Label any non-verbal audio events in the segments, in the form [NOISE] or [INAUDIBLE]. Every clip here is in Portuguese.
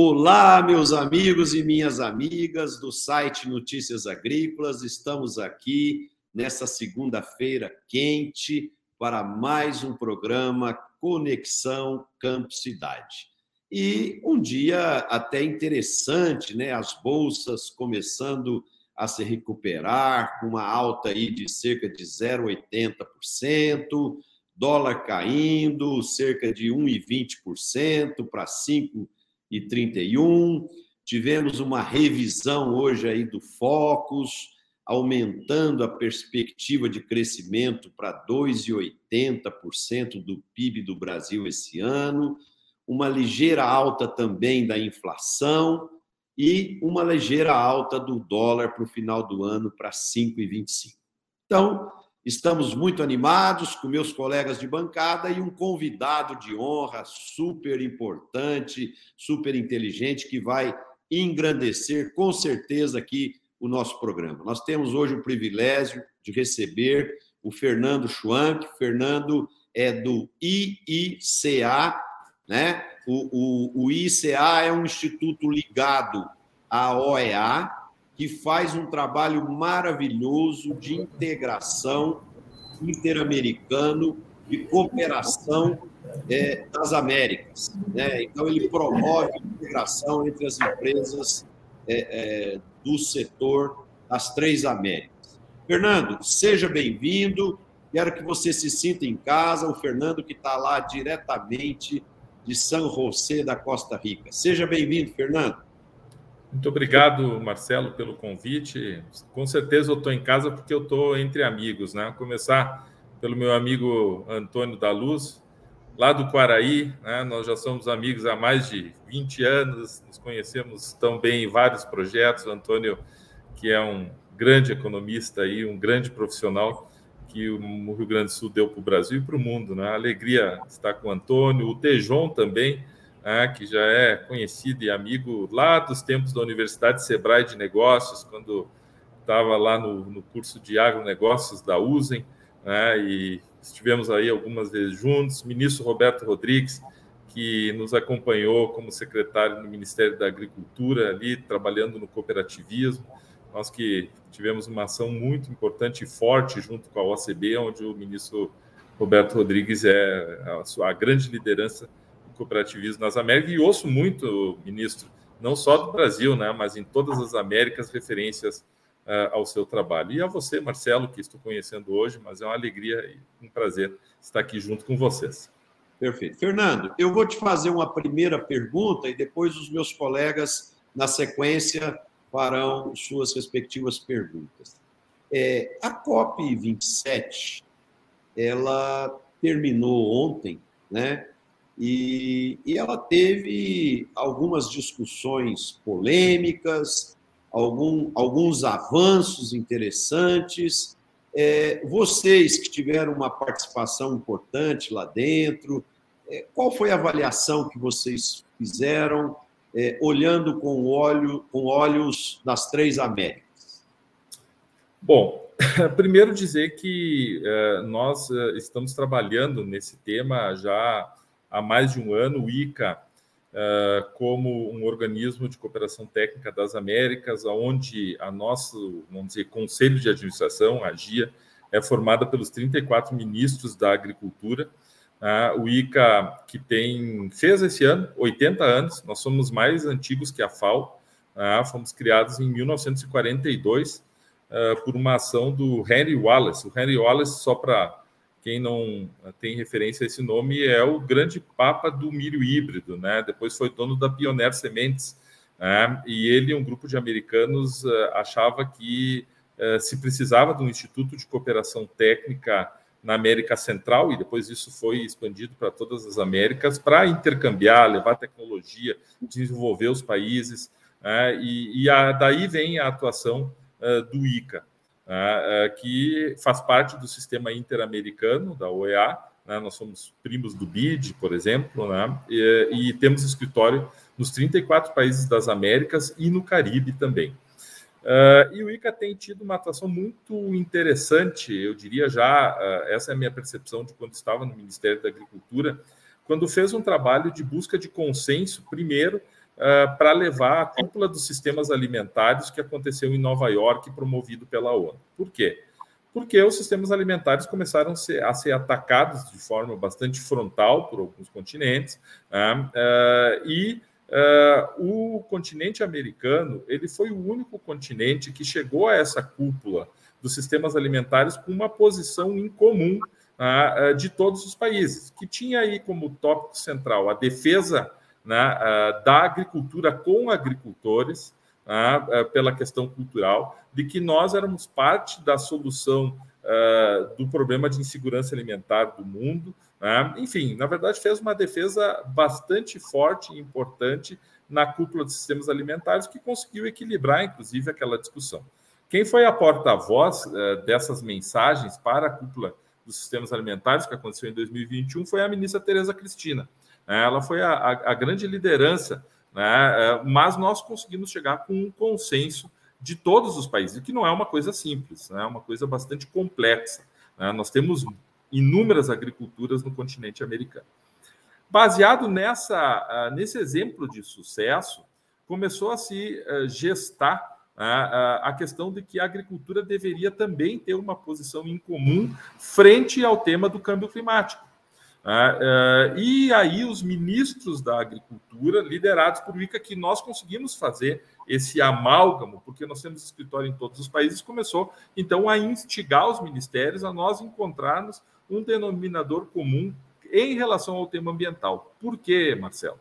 Olá, meus amigos e minhas amigas do site Notícias Agrícolas. Estamos aqui nessa segunda-feira quente para mais um programa Conexão Campo Cidade. E um dia até interessante, né? As bolsas começando a se recuperar, com uma alta aí de cerca de 0,80%, dólar caindo cerca de 1,20% para 5 e 31. Tivemos uma revisão hoje aí do Focus, aumentando a perspectiva de crescimento para 2,80% do PIB do Brasil esse ano, uma ligeira alta também da inflação e uma ligeira alta do dólar para o final do ano para 5,25. Então, Estamos muito animados com meus colegas de bancada e um convidado de honra super importante, super inteligente, que vai engrandecer com certeza aqui o nosso programa. Nós temos hoje o privilégio de receber o Fernando Schwank. Fernando é do IICA, né? O, o, o IICA é um instituto ligado à OEA, que faz um trabalho maravilhoso de integração interamericano, de cooperação é, das Américas. Né? Então, ele promove a integração entre as empresas é, é, do setor das três Américas. Fernando, seja bem-vindo. Quero que você se sinta em casa. O Fernando, que está lá diretamente de São José da Costa Rica. Seja bem-vindo, Fernando. Muito obrigado, Marcelo, pelo convite. Com certeza eu estou em casa porque eu estou entre amigos, né? Começar pelo meu amigo Antônio da Luz, lá do Quaraí, né? Nós já somos amigos há mais de 20 anos, nos conhecemos tão bem em vários projetos. O Antônio, que é um grande economista e um grande profissional que o Rio Grande do Sul deu para o Brasil e para o mundo, né? alegria estar com o Antônio, o Tejon também né, que já é conhecido e amigo lá dos tempos da Universidade Sebrae de Negócios, quando estava lá no, no, curso de agronegócios da USEM, né, e estivemos aí algumas vezes juntos. Ministro Roberto Rodrigues, que nos acompanhou como secretário no Ministério da Agricultura, ali trabalhando no cooperativismo. Nós que tivemos uma ação muito importante e forte junto com a OCB, onde o ministro Roberto Rodrigues é a, sua, grande liderança cooperativismo nas Américas e ouço muito, ministro, não só do Brasil, né, mas em todas as Américas, referências uh, ao seu trabalho. E a você, Marcelo, que estou conhecendo hoje, mas é uma alegria e um prazer estar aqui junto com vocês. Perfeito. Fernando, eu vou te fazer uma primeira pergunta e depois os meus colegas, na sequência, farão suas respectivas perguntas. É, a COP27, ela terminou ontem, né? E, e ela teve algumas discussões polêmicas, algum, alguns avanços interessantes. É, vocês que tiveram uma participação importante lá dentro, é, qual foi a avaliação que vocês fizeram, é, olhando com, olho, com olhos das três Américas? Bom, [LAUGHS] primeiro dizer que é, nós é, estamos trabalhando nesse tema já há mais de um ano, o ICA, uh, como um organismo de cooperação técnica das Américas, onde a nosso, vamos dizer, conselho de administração, a GIA, é formada pelos 34 ministros da agricultura. Uh, o ICA, que tem, fez esse ano 80 anos, nós somos mais antigos que a FAO, uh, fomos criados em 1942 por uma ação do Henry Wallace. O Henry Wallace, só para quem não tem referência a esse nome, é o grande papa do milho híbrido, né? Depois foi dono da Pioneer Sementes, né? e ele, um grupo de americanos, eh, achava que eh, se precisava de um instituto de cooperação técnica na América Central, e depois isso foi expandido para todas as Américas, para intercambiar, levar tecnologia, desenvolver os países, né? e, e a, daí vem a atuação do ICA. Né, é, que faz parte do sistema interamericano da OEA. Né, nós somos primos do BID, por exemplo, né, e, e, temos escritório nos 34 países das Américas e no Caribe também. Uh, e o ICA tem tido uma atuação muito interessante, eu diria já, uh, essa é a minha percepção de quando estava no Ministério da Agricultura, quando fez um trabalho de busca de consenso, primeiro, uh, para levar a cúpula dos sistemas alimentares que aconteceu em Nova York, promovido pela ONU. Por quê? Porque os sistemas alimentares começaram a ser, a ser atacados de forma bastante frontal por alguns continentes, né? uh, e uh, o continente americano ele foi o único continente que chegou a essa cúpula dos sistemas alimentares com uma posição em comum uh, de todos os países, que tinha aí como tópico central a defesa né, uh, da agricultura com agricultores, uh, pela questão cultural, de que nós éramos parte da solução do problema de insegurança alimentar do mundo. Né? Enfim, na verdade, fez uma defesa bastante forte e importante na cúpula de sistemas alimentares, que conseguiu equilibrar, inclusive, aquela discussão. Quem foi a porta-voz dessas mensagens para a cúpula dos sistemas alimentares, que aconteceu em 2021, foi a ministra Tereza Cristina. Né? Ela foi a, a, a grande liderança, né? É, mas nós conseguimos chegar com um consenso de todos os países, que não é uma coisa simples, né? é uma coisa bastante complexa. Né? Nós temos inúmeras agriculturas no continente americano. Baseado nessa, ah, nesse exemplo de sucesso, começou a se ah, gestar a questão de que a agricultura deveria também ter uma posição em comum frente ao tema do câmbio climático. E aí, os ministros da agricultura, liderados por ICA, que nós conseguimos fazer esse amálgamo, porque nós temos escritório em todos os países, começou então a instigar os ministérios a nós encontrarmos um denominador comum em relação ao tema ambiental. Por quê, Marcelo?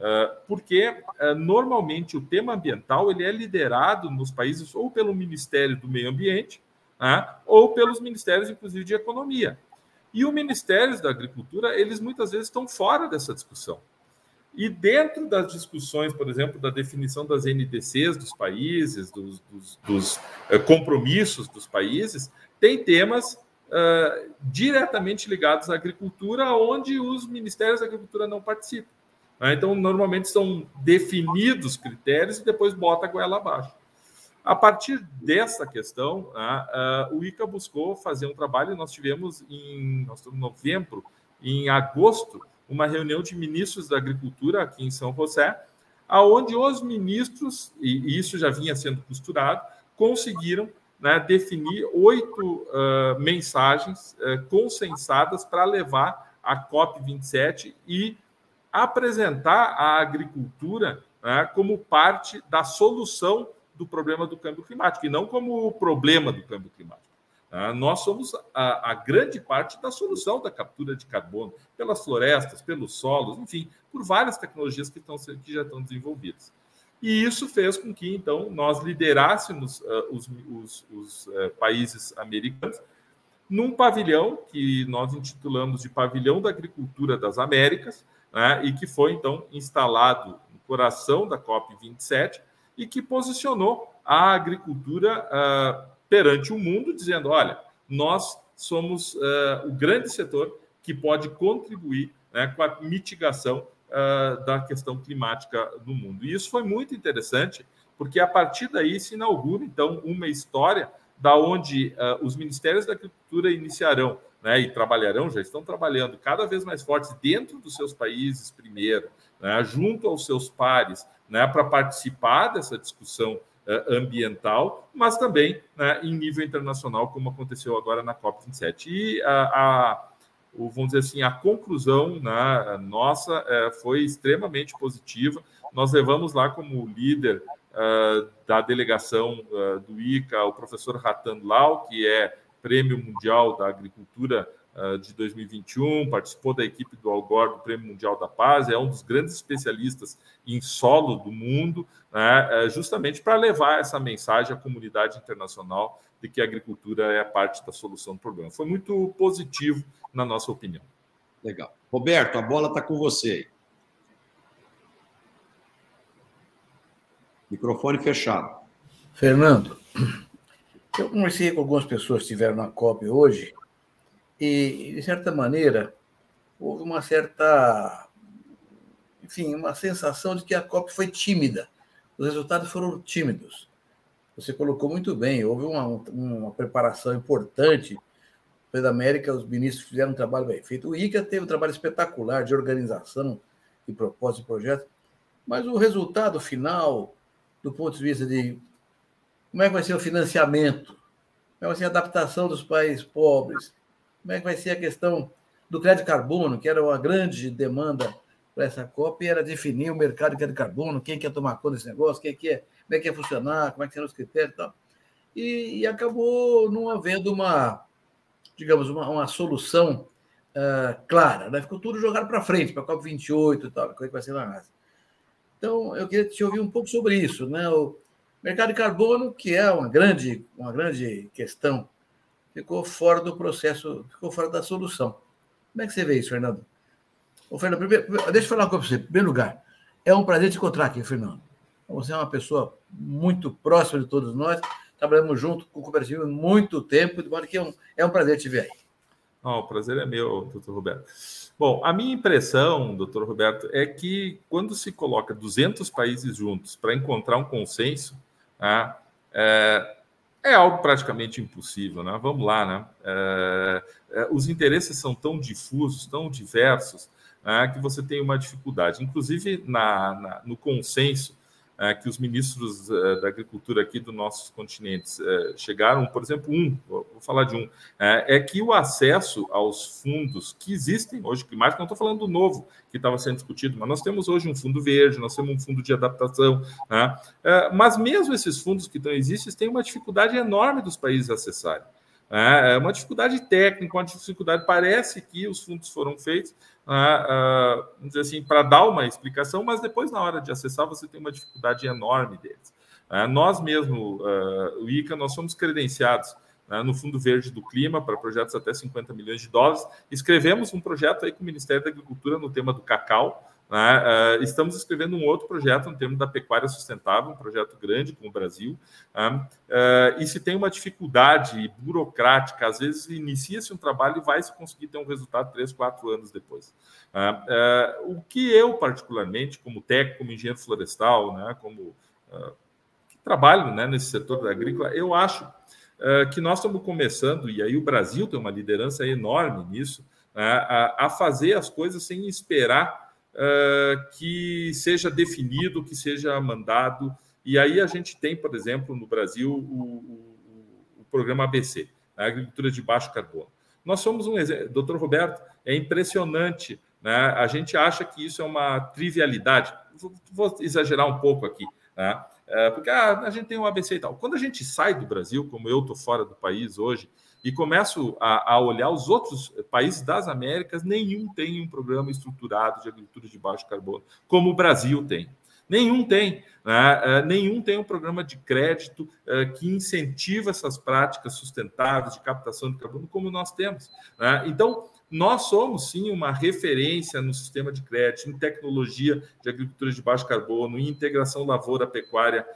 Ah, porque ah, normalmente o tema ambiental ele é liderado nos países ou pelo Ministério do Meio Ambiente né, ou pelos ministérios, inclusive, de economia. E os ministérios da agricultura, eles muitas vezes estão fora dessa discussão. E dentro das discussões, por exemplo, da definição das NDCs dos países, dos, dos, dos eh, compromissos dos países, tem temas uh, diretamente ligados à agricultura, onde os ministérios da agricultura não participam. Né? Então, normalmente são definidos critérios e depois bota a goela abaixo. A partir dessa questão, né, o ICA buscou fazer um trabalho, nós tivemos em, nós novembro, em agosto, uma reunião de ministros da agricultura aqui em São José, aonde os ministros, e isso já vinha sendo costurado, conseguiram né, definir oito uh, mensagens uh, consensadas para levar a COP27 e apresentar a agricultura né, como parte da solução do problema do câmbio climático, e não como o problema do câmbio climático. Né. Nós somos a, a, grande parte da solução da captura de carbono, pelas florestas, pelos solos, enfim, por várias tecnologias que, estão, que já estão desenvolvidas. E isso fez com que, então, nós liderássemos uh, os, os, os uh, países americanos num pavilhão que nós intitulamos de Pavilhão da Agricultura das Américas, né, e que foi então instalado no coração da COP27 e que posicionou a agricultura uh, perante o mundo, dizendo: olha, nós somos uh, o grande setor que pode contribuir né, com a mitigação uh, da questão climática no mundo. E isso foi muito interessante, porque a partir daí se inaugura então uma história da onde os ministérios da agricultura iniciarão né, e trabalharão, já estão trabalhando cada vez mais fortes dentro dos seus países primeiro, né, junto aos seus pares, né, para participar dessa discussão uh, ambiental, mas também né, em nível internacional, como aconteceu agora na COP27. E a, a o, vamos dizer assim, a conclusão né, nossa uh, foi extremamente positiva. Nós levamos lá como líder uh, da delegação do ICA o professor Ratan Lau, que é Prêmio Mundial da Agricultura uh, de 2021, participou da equipe do Algor do Prêmio Mundial da Paz, é um dos grandes especialistas em solo do mundo, né, uh, justamente para levar essa mensagem à comunidade internacional de que a agricultura é parte da solução do problema. Foi muito positivo, na nossa opinião. Legal. Roberto, a bola está com você. Microfone fechado. Fernando, eu conversei com algumas pessoas que estiveram na COP hoje e, de certa maneira, houve uma certa, enfim, uma sensação de que a COP foi tímida. Os resultados foram tímidos. Você colocou muito bem, houve uma, uma preparação importante. Da América, os ministros fizeram um trabalho bem feito. O ICA teve um trabalho espetacular de organização e propósito de projeto. Mas o resultado final, do ponto de vista de como é que vai ser o financiamento, como é que vai ser a adaptação dos países pobres, como é que vai ser a questão do crédito carbono, que era uma grande demanda para essa COP, era definir o mercado de crédito carbono, quem quer tomar conta desse negócio, quem quer, como é que ia funcionar, como é que serão os critérios e tal. E, e acabou não havendo uma, digamos, uma, uma solução uh, clara. Né? Ficou tudo jogado para frente, para a COP28 e tal, coisa que vai ser na NASA. Então, eu queria te ouvir um pouco sobre isso. Né? O mercado de carbono, que é uma grande, uma grande questão, ficou fora do processo, ficou fora da solução. Como é que você vê isso, Fernando? Ô, Fernando, primeiro, deixa eu falar uma coisa para você. Em primeiro lugar, é um prazer te encontrar aqui, Fernando. Você é uma pessoa muito próxima de todos nós. Trabalhamos junto com o Cooperativo há muito tempo, de modo que é um, é um prazer te ver aí. Oh, o prazer é meu, doutor Roberto. Bom, a minha impressão, doutor Roberto, é que quando se coloca 200 países juntos para encontrar um consenso, né, é, é, algo praticamente impossível. Né? Vamos lá, né? É, é, os interesses são tão difusos, tão diversos, né, que você tem uma dificuldade. Inclusive, na, na no consenso, que os ministros é, da agricultura aqui dos nossos continentes é, chegaram, por exemplo, um, vou falar de um, é que o acesso aos fundos que existem hoje, climático, não estou falando do novo que estava sendo discutido, mas nós temos hoje um fundo verde, nós temos um fundo de adaptação, né? mas mesmo esses fundos que estão existem têm uma dificuldade enorme dos países acessarem. É uma dificuldade técnica, uma dificuldade. Parece que os fundos foram feitos, né, vamos dizer assim, para dar uma explicação, mas depois, na hora de acessar, você tem uma dificuldade enorme deles. Nós mesmo, o ICA, nós somos credenciados né, no Fundo Verde do Clima para projetos até 50 milhões de dólares. Escrevemos um projeto aí com o Ministério da Agricultura no tema do cacau, né? Uh, estamos escrevendo um outro projeto no termo da pecuária sustentável, um projeto grande com o Brasil. Uh, uh, e se tem uma dificuldade burocrática, às vezes inicia-se um trabalho e vai se conseguir ter um resultado três, quatro anos depois. o que eu, particularmente, como técnico, como engenheiro florestal, né, como trabalho né, nesse setor da agrícola, eu acho que nós estamos começando, e aí o Brasil tem uma liderança enorme nisso, a, a fazer as coisas sem esperar uh, que seja definido, que seja mandado. E aí a gente tem, por exemplo, no Brasil, o, o, o programa ABC, a agricultura de baixo carbono. Nós somos um exemplo, doutor Roberto, é impressionante. Né? A gente acha que isso é uma trivialidade. Vou, vou exagerar um pouco aqui, né? É, porque ah, a gente tem um ABC e tal. Quando a gente sai do Brasil, como eu estou fora do país hoje, e começo a, a, olhar os outros países das Américas, nenhum tem um programa estruturado de agricultura de baixo carbono, como o Brasil tem. Nenhum tem. Né? É, nenhum tem um programa de crédito é, que incentiva essas práticas sustentáveis de captação de carbono como nós temos. Né? Então, nós somos sim uma referência no sistema de crédito, em tecnologia de agricultura de baixo carbono, em integração lavoura, pecuária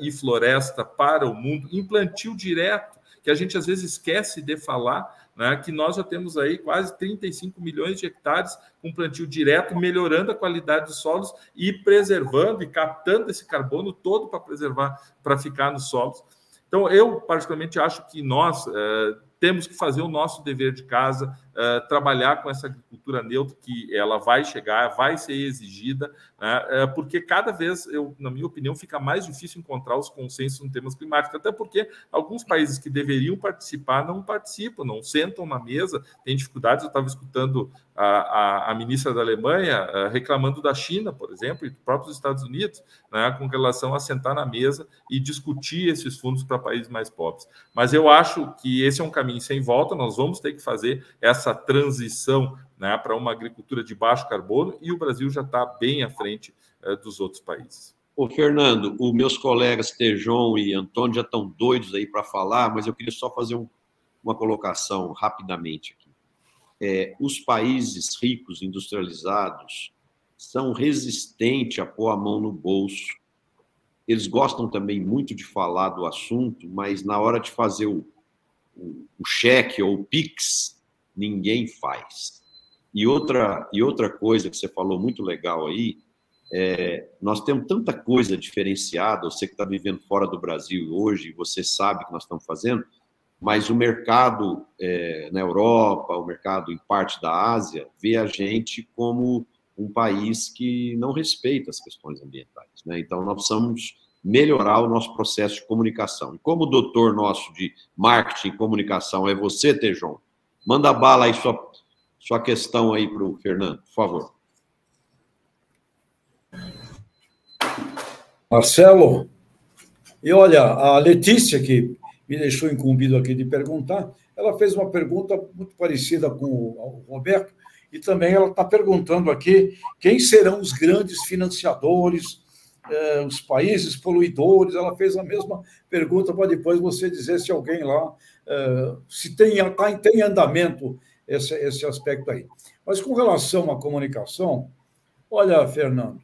e floresta para o mundo, em plantio direto que a gente às vezes esquece de falar, né, que nós já temos aí quase 35 milhões de hectares com plantio direto, melhorando a qualidade dos solos e preservando e captando esse carbono todo para preservar, para ficar nos solos. Então, eu particularmente acho que nós eh, temos que fazer o nosso dever de casa, uh, trabalhar com essa agricultura neutra que ela vai chegar, vai ser exigida, né? uh, porque cada vez, eu, na minha opinião, fica mais difícil encontrar os consensos em temas climáticos, até porque alguns países que deveriam participar não participam, não sentam na mesa, têm dificuldades. Eu estava escutando a, a, a, ministra da Alemanha uh, reclamando da China, por exemplo, e dos próprios Estados Unidos, né, com relação a sentar na mesa e discutir esses fundos para países mais pobres. Mas eu acho que esse é um caminho sem volta, nós vamos ter que fazer essa transição né, para uma agricultura de baixo carbono e o Brasil já está bem à frente eh, dos outros países. Ô, Fernando, os meus colegas Tejon e Antônio já estão doidos aí para falar, mas eu queria só fazer um, uma colocação rapidamente aqui. É, os países ricos, industrializados, são resistentes a pôr a mão no bolso. Eles gostam também muito de falar do assunto, mas na hora de fazer o, o, cheque ou o PIX, ninguém faz. E outra, e outra coisa que você falou muito legal aí, é, nós temos tanta coisa diferenciada, você que está vivendo fora do Brasil hoje, você sabe que nós estamos fazendo, mas o mercado é, na Europa, o mercado em parte da Ásia, vê a gente como um país que não respeita as questões ambientais. Né? Então, nós precisamos melhorar o nosso processo de comunicação. E como o doutor nosso de marketing e comunicação é você, Tejon, manda bala aí sua, sua questão aí para o Fernando, por favor. Marcelo, e olha, a Letícia, que me deixou incumbido aqui de perguntar, ela fez uma pergunta muito parecida com o Roberto, e também ela está perguntando aqui quem serão os grandes financiadores, eh, os países poluidores. Ela fez a mesma pergunta para depois você dizer se alguém lá, se tem, tá, tem andamento esse, esse aspecto aí. Mas com relação à comunicação, olha, Fernando,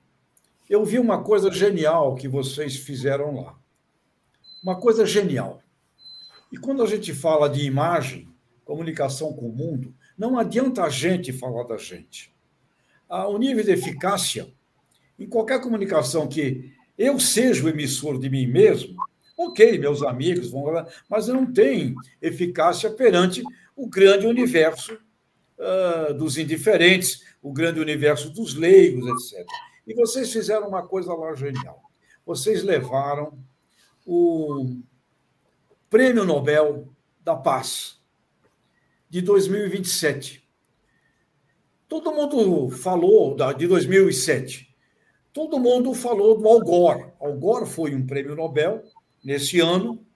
eu vi uma coisa genial que vocês fizeram lá. Uma coisa genial. E quando a gente fala de imagem, comunicação com o mundo, não adianta a gente falar da gente. O nível de eficácia, em qualquer comunicação que eu seja o emissor de mim mesmo, ok, meus amigos vão mas não tem eficácia perante o grande universo uh, dos indiferentes, o grande universo dos leigos, etc. E vocês fizeram uma coisa lá genial. Vocês levaram o Prêmio Nobel da Paz de 2027. Todo mundo falou de 2007. Todo mundo falou do Al Gore. Al Gore foi um prêmio Nobel nesse ano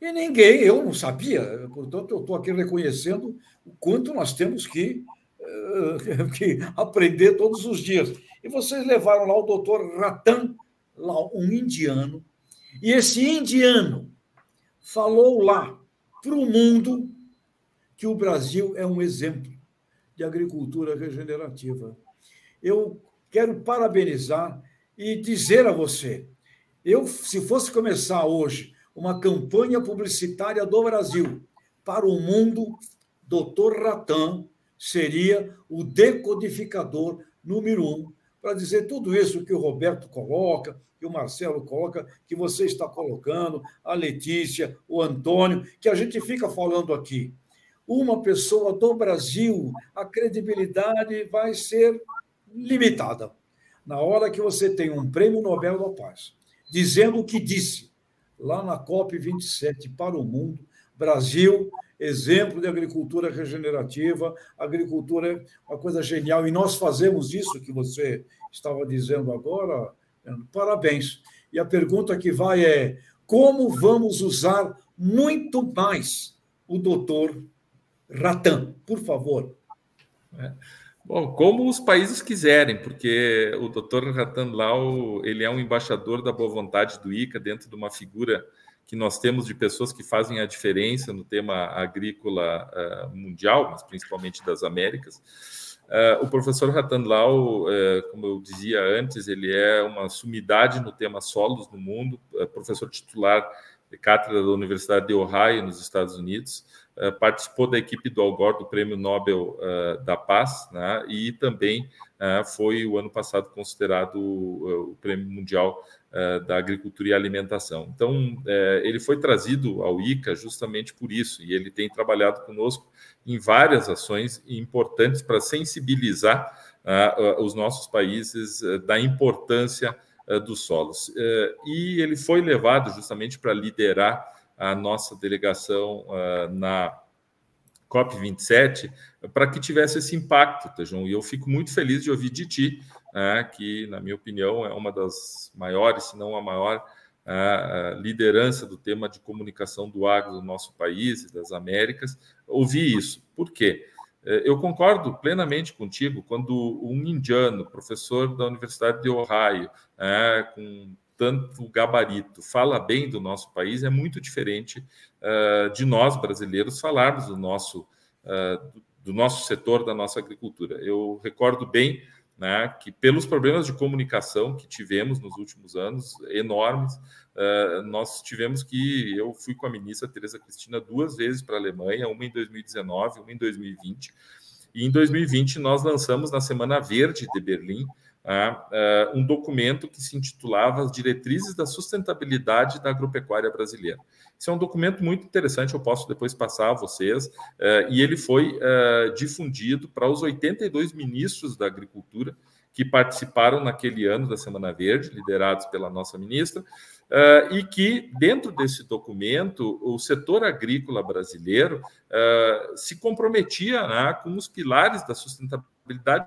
e ninguém, eu não sabia. Portanto, eu estou aqui reconhecendo o quanto nós temos que, uh, [LAUGHS] que aprender todos os dias. E vocês levaram lá o doutor Ratan, lá um indiano, e esse indiano falou lá para o mundo que o Brasil é um exemplo de agricultura regenerativa. Eu quero parabenizar e dizer a você, eu se fosse começar hoje uma campanha publicitária do Brasil para o mundo, Dr. Ratan seria o decodificador número um para dizer tudo isso que o Roberto coloca, que o Marcelo coloca, que você está colocando, a Letícia, o Antônio, que a gente fica falando aqui uma pessoa do Brasil, a credibilidade vai ser limitada. Na hora que você tem um prêmio Nobel da Paz, dizendo o que disse lá na COP27 para o mundo, Brasil, exemplo de agricultura regenerativa, agricultura é uma coisa genial, e nós fazemos isso que você estava dizendo agora, parabéns. E a pergunta que vai é: como vamos usar muito mais o doutor Ratan, por favor. É. Bom, como os países quiserem, porque o Dr. Ratan Lau ele é um embaixador da boa vontade do ICA dentro de uma figura que nós temos de pessoas que fazem a diferença no tema agrícola uh, mundial, mas principalmente das Américas. Uh, o professor Ratan Lau, uh, como eu dizia antes, ele é uma sumidade no tema solos no mundo, professor titular de cátedra da Universidade de Ohio, nos Estados Unidos. Eh, participou da equipe do Algor do Prêmio Nobel uh, da Paz, né, e também uh, foi o ano passado considerado o Prêmio Mundial da Agricultura e Alimentação. Então, ele foi trazido ao ICA justamente por isso, e ele tem trabalhado conosco em várias ações importantes para sensibilizar os nossos países da importância dos solos. e ele foi levado justamente para liderar a nossa delegação uh, na COP27 para que tivesse esse impacto, tá, João? E eu fico muito feliz de ouvir de ti, uh, que, na minha opinião, é uma das maiores, se não a maior, uh, liderança do tema de comunicação do agro do nosso país e das Américas. Ouvir isso. Por quê? Eh, eu concordo plenamente contigo quando um indiano, professor da Universidade de Ohio, é, com tanto gabarito fala bem do nosso país, é muito diferente uh, de nós brasileiros falarmos do nosso, uh, do nosso setor, da nossa agricultura. Eu recordo bem né, que, pelos problemas de comunicação que tivemos nos últimos anos, enormes, uh, nós tivemos que. Eu fui com a ministra Tereza Cristina duas vezes para a Alemanha, uma em 2019, uma em 2020. E em 2020 nós lançamos na Semana Verde de Berlim uh, um documento que se intitulava As Diretrizes da Sustentabilidade da Agropecuária Brasileira. Isso é um documento muito interessante, eu posso depois passar a vocês, uh, e ele foi uh, difundido para os 82 ministros da Agricultura que participaram naquele ano da Semana Verde, liderados pela nossa ministra, uh, e que, dentro desse documento, o setor agrícola brasileiro uh, se comprometia né, com os pilares da sustentabilidade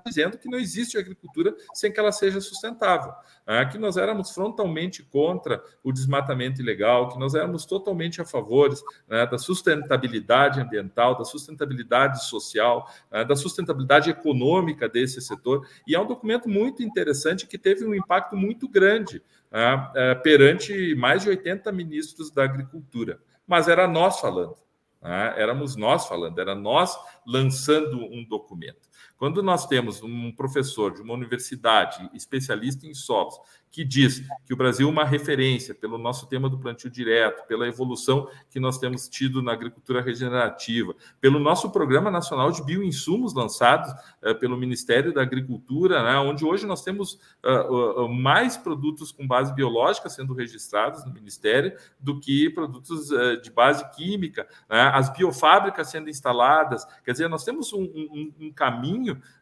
dizendo que não existe agricultura sem que ela seja sustentável, né? que nós éramos frontalmente contra o desmatamento ilegal, que nós éramos totalmente a favor né, da sustentabilidade ambiental, da sustentabilidade social, né, da sustentabilidade econômica desse setor. E é um documento muito interessante que teve um impacto muito grande né, é, perante mais de 80 ministros da agricultura. Mas era nós falando. Né? Éramos nós falando, era nós lançando um documento. Quando nós temos um professor de uma universidade especialista em solos que diz que o Brasil é uma referência pelo nosso tema do plantio direto, pela evolução que nós temos tido na agricultura regenerativa, pelo nosso Programa Nacional de Bioinsumos lançado uh, pelo Ministério da Agricultura, né, onde hoje nós temos uh, uh, mais produtos com base biológica sendo registrados no Ministério do que produtos de base química, né, as biofábricas sendo instaladas. Quer dizer, nós temos um, um, um caminho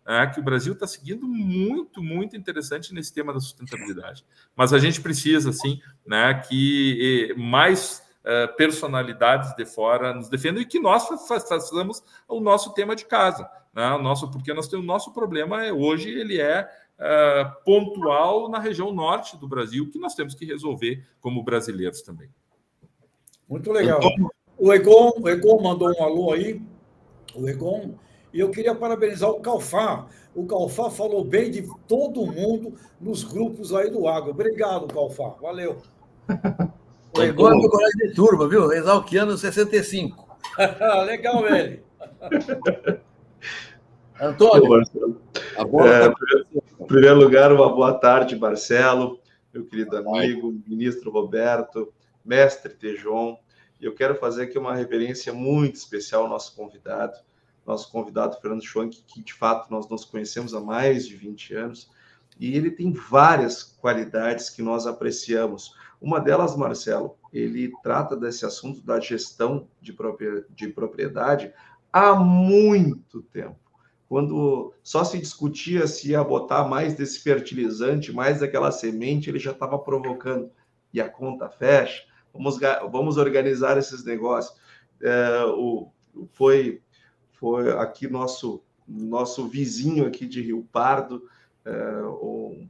é, que o Brasil está seguindo muito, muito interessante nesse tema da sustentabilidade. Mas a gente precisa, sim, né, que mais uh, personalidades de fora nos defendam e que nós façamos o nosso tema de casa. Né, o nosso, porque nós temos, o nosso problema é, hoje ele é uh, pontual na região norte do Brasil, que nós temos que resolver como brasileiros também. Muito legal. O Egon, o Egon mandou um alô aí. O Egon e eu queria parabenizar o Calfá. O Calfá falou bem de todo mundo nos grupos aí do Água. Obrigado, Calfá. Valeu. O Egor é meu colega de turma, viu? Exalquiano 65. [LAUGHS] Legal, velho. [LAUGHS] Antônio. a bola é, tá... Em primeiro lugar, uma boa tarde, Marcelo, meu querido amigo, ministro Roberto, mestre Tejon. Eu quero fazer aqui uma referência muito especial ao nosso convidado, nosso convidado Fernando Schwank, que de fato nós nos conhecemos há mais de 20 anos, e ele tem várias qualidades que nós apreciamos. Uma delas, Marcelo, ele trata desse assunto da gestão de propriedade há muito tempo. Quando só se discutia se ia botar mais desse fertilizante, mais daquela semente, ele já estava provocando. E a conta fecha, vamos, vamos organizar esses negócios. É, o, foi foi aqui nosso nosso vizinho aqui de Rio Pardo, é,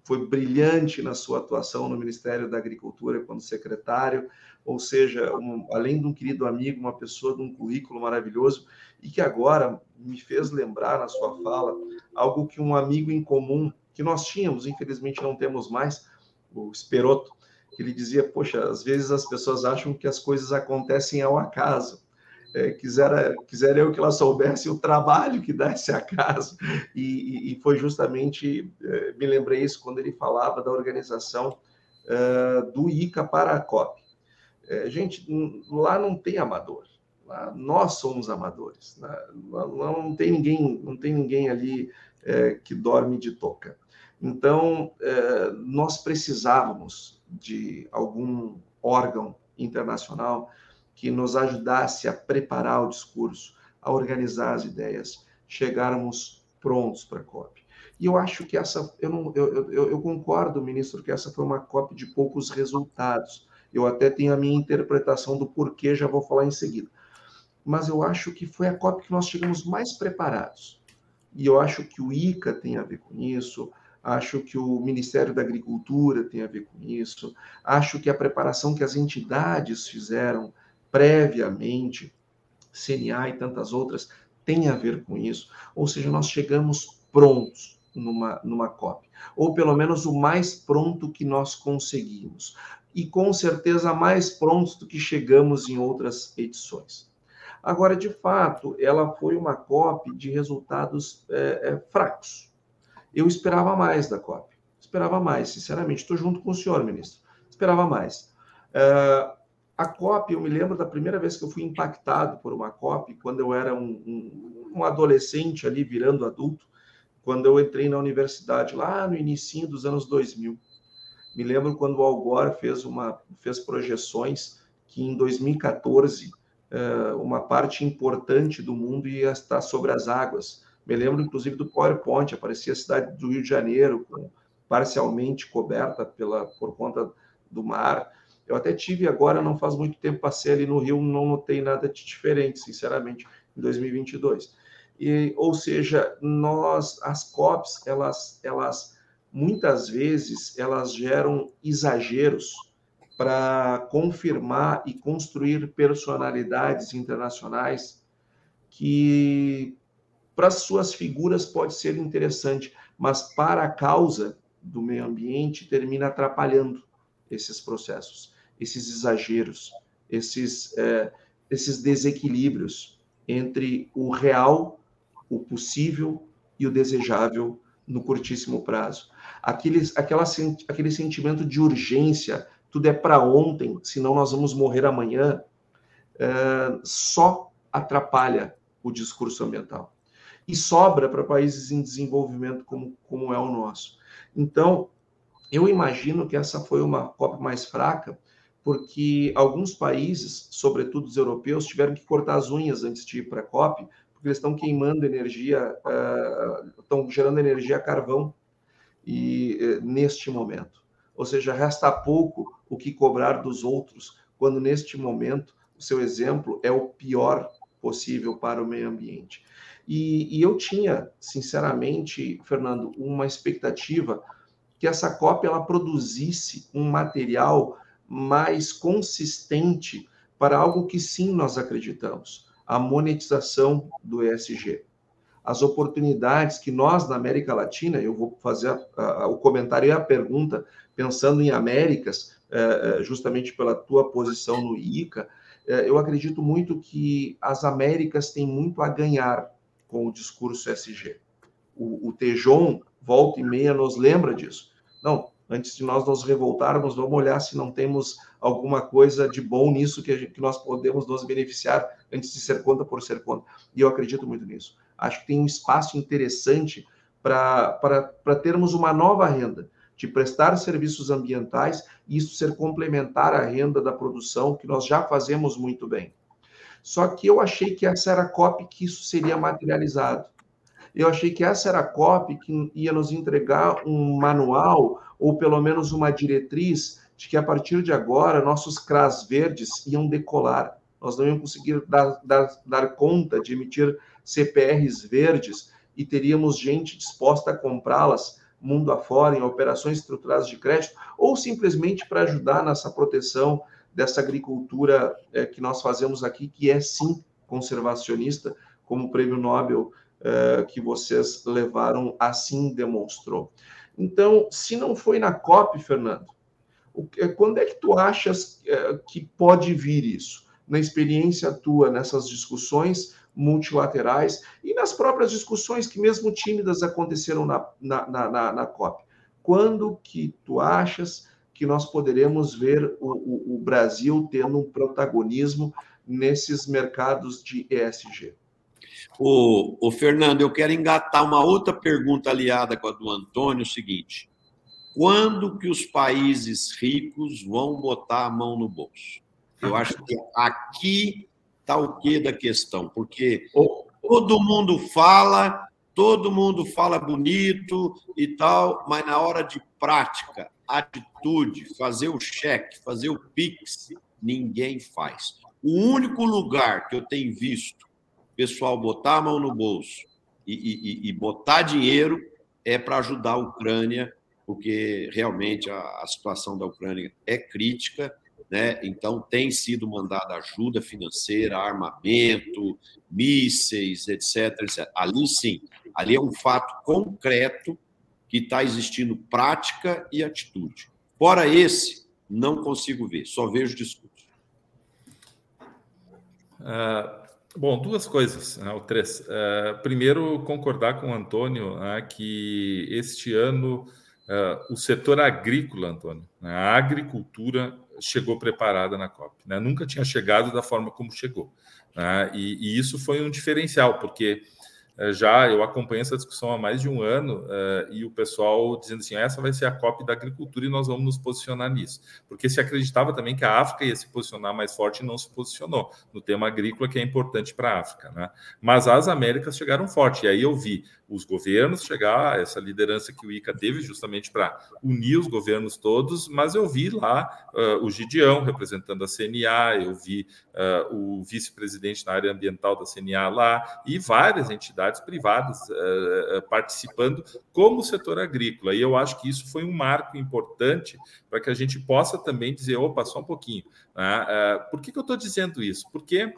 foi brilhante na sua atuação no Ministério da Agricultura quando secretário, ou seja, um, além de um querido amigo, uma pessoa de um currículo maravilhoso e que agora me fez lembrar na sua fala algo que um amigo em comum que nós tínhamos, infelizmente não temos mais, o Speroto, que ele dizia, poxa, às vezes as pessoas acham que as coisas acontecem ao acaso é, quisera, quisera eu que ela soubesse o trabalho que dá esse acaso. E, e foi justamente, é, me lembrei isso quando ele falava da organização é, do ICA para a COP. É, gente, lá não tem amador. Lá nós somos amadores. Lá, lá não tem ninguém, não tem ninguém ali é, que dorme de toca. Então, é, nós precisávamos de algum órgão internacional que nos ajudasse a preparar o discurso, a organizar as ideias, chegarmos prontos para a COP. E eu acho que essa, eu, não, eu, eu, eu concordo, ministro, que essa foi uma COP de poucos resultados. Eu até tenho a minha interpretação do porquê, já vou falar em seguida. Mas eu acho que foi a COP que nós chegamos mais preparados. E eu acho que o ICA tem a ver com isso, acho que o Ministério da Agricultura tem a ver com isso, acho que a preparação que as entidades fizeram previamente, CNA e tantas outras, tem a ver com isso. Ou seja, nós chegamos prontos numa, numa COP, ou pelo menos o mais pronto que nós conseguimos, e com certeza mais prontos do que chegamos em outras edições. Agora, de fato, ela foi uma COP de resultados é, é, fracos. Eu esperava mais da COP, esperava mais, sinceramente. Estou junto com o senhor, ministro, esperava mais. É, a COP, eu me lembro da primeira vez que eu fui impactado por uma COP, quando eu era um, um, um adolescente ali virando adulto, quando eu entrei na universidade, lá no início dos anos 2000. Me lembro quando o Al Gore fez, uma, fez projeções que em 2014 eh, uma parte importante do mundo ia estar sobre as águas. Me lembro, inclusive, do PowerPoint, aparecia a cidade do Rio de Janeiro, parcialmente coberta pela, por conta do mar. Eu até tive agora, não faz muito tempo, passei ali no Rio, não notei nada de diferente, sinceramente, em 2022. E, ou seja, nós, as COPs, elas, elas muitas vezes, elas geram exageros para confirmar e construir personalidades internacionais que para suas figuras pode ser interessante, mas para a causa do meio ambiente termina atrapalhando esses processos, esses exageros, esses, é, esses desequilíbrios entre o real, o possível e o desejável no curtíssimo prazo. Aqueles, aquela, aquele sentimento de urgência tudo é para ontem, senão nós vamos morrer amanhã, é, só atrapalha o discurso ambiental. E sobra para países em desenvolvimento como, como é o nosso. Então, eu imagino que essa foi uma COP mais fraca, porque alguns países, sobretudo os europeus, tiveram que cortar as unhas antes de ir para a COP, porque eles estão queimando energia, estão gerando energia a carvão e, uh, neste momento. Ou seja, resta pouco o que cobrar dos outros, quando neste momento o seu exemplo é o pior possível para o meio ambiente. E, e eu tinha, sinceramente, Fernando, uma expectativa que essa cópia ela produzisse um material mais consistente para algo que sim nós acreditamos, a monetização do ESG as oportunidades que nós, na América Latina, eu vou fazer a, a, o comentário e a pergunta, pensando em Américas, é, justamente pela tua posição no ICA, é, eu acredito muito que as Américas têm muito a ganhar com o discurso SG. O, o Tejon, volta e meia, nos lembra disso. Não, antes de nós nos revoltarmos, vamos olhar se não temos alguma coisa de bom nisso que, gente, que nós podemos nos beneficiar antes de ser conta por ser conta. E eu acredito muito nisso acho que tem um espaço interessante para termos uma nova renda, de prestar serviços ambientais e isso ser complementar à renda da produção, que nós já fazemos muito bem. Só que eu achei que essa era a COP que isso seria materializado. Eu achei que essa era a COP que ia nos entregar um manual, ou pelo menos uma diretriz, de que a partir de agora nossos CRAS verdes iam decolar. Nós não íamos conseguir dar, dar, dar conta de emitir CPRs verdes e teríamos gente disposta a comprá-las mundo afora em operações estruturadas de crédito ou simplesmente para ajudar nessa proteção dessa agricultura é, que nós fazemos aqui, que é sim conservacionista, como o prêmio Nobel é, que vocês levaram assim demonstrou. Então, se não foi na COP, Fernando, quando é que tu achas é, que pode vir isso? Na experiência tua nessas discussões, multilaterais e nas próprias discussões que mesmo tímidas aconteceram na, na, na, na COP. Quando que tu achas que nós poderemos ver o, o, o Brasil tendo um protagonismo nesses mercados de ESG? O, o, Fernando, eu quero engatar uma outra pergunta aliada com a do Antônio, o seguinte: quando que os países ricos vão botar a mão no bolso? Eu acho que aqui está o quê da questão? Porque todo mundo fala, todo mundo fala bonito e tal, mas na hora de prática, atitude, fazer o cheque, fazer o pix, ninguém faz. O único lugar que eu tenho visto pessoal botar a mão no bolso e, e, e botar dinheiro é para ajudar a Ucrânia, porque realmente a, a situação da Ucrânia é crítica né? Então, tem sido mandada ajuda financeira, armamento, mísseis, etc, etc. Ali sim, ali é um fato concreto que está existindo prática e atitude. Fora esse, não consigo ver, só vejo discurso. Uh, bom, duas coisas, né, ou três. Uh, primeiro, concordar com o Antônio né, que este ano uh, o setor agrícola, Antônio, né, a agricultura chegou preparada na COP. Né? Nunca tinha chegado da forma como chegou. E, e, isso foi um diferencial, porque já eu acompanho essa discussão há mais de um ano uh, e o pessoal dizendo assim, essa vai ser a COP da agricultura e nós vamos nos posicionar nisso. Porque se acreditava também que a África ia se posicionar mais forte e não se posicionou no tema agrícola, que é importante para a África. Né? Mas as Américas chegaram forte. E aí eu vi os governos chegar, essa liderança que o ICA teve justamente para unir os governos todos, mas eu vi lá uh, o Gideão representando a CNA, eu vi uh, o vice-presidente na área ambiental da CNA lá e várias entidades privadas uh, participando como setor agrícola. E eu acho que isso foi um marco importante para que a gente possa também dizer, opa, só um pouquinho. Né? por que, que eu estou dizendo isso? Porque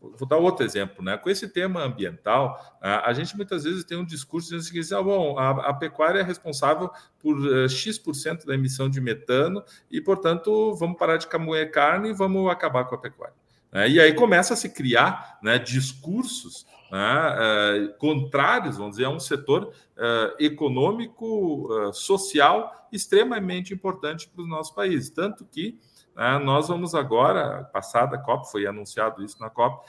Vou dar outro exemplo, né? Com esse tema ambiental, a, gente muitas vezes tem um discurso dizendo assim, ah, bom, a, a, pecuária é responsável por uh, X% da emissão de metano e, portanto, vamos parar de camoer carne e vamos acabar com a pecuária. Né? E aí começa a se criar né, discursos né, uh, contrários, vamos dizer, a um setor uh, econômico, social extremamente importante para os nossos países. Tanto que Uh, nós vamos agora, passada a COP, foi anunciado isso na COP,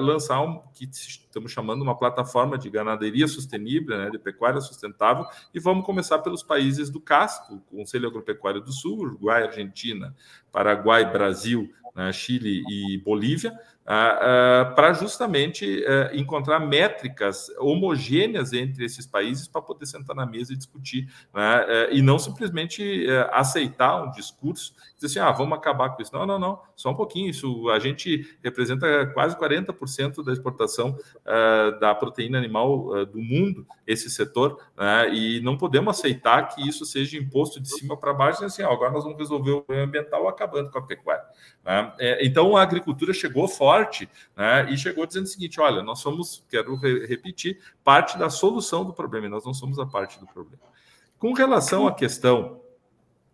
lançar um que estamos chamando uma plataforma de ganaderia sustentável, né, de pecuária sustentável, e vamos começar pelos países do CAS, o Conselho Agropecuário do Sul, Uruguai, Argentina, Paraguai, Brasil, né, Chile e Bolívia, uh, para justamente encontrar métricas homogêneas entre esses países para poder sentar na mesa e discutir, né, e não simplesmente aceitar um discurso dizer assim, ah, vamos acabar com isso. Não, não, não, só um pouquinho. Isso a gente representa quase 40% da exportação uh, da proteína animal uh, do mundo, esse setor, né? e não podemos aceitar que isso seja imposto de cima para baixo, assim, ah, agora nós vamos resolver o ambiental acabando com a pecuária. Né? Então a agricultura chegou forte né? e chegou dizendo o seguinte: olha, nós somos, quero re repetir, parte da solução do problema, nós não somos a parte do problema. Com relação à questão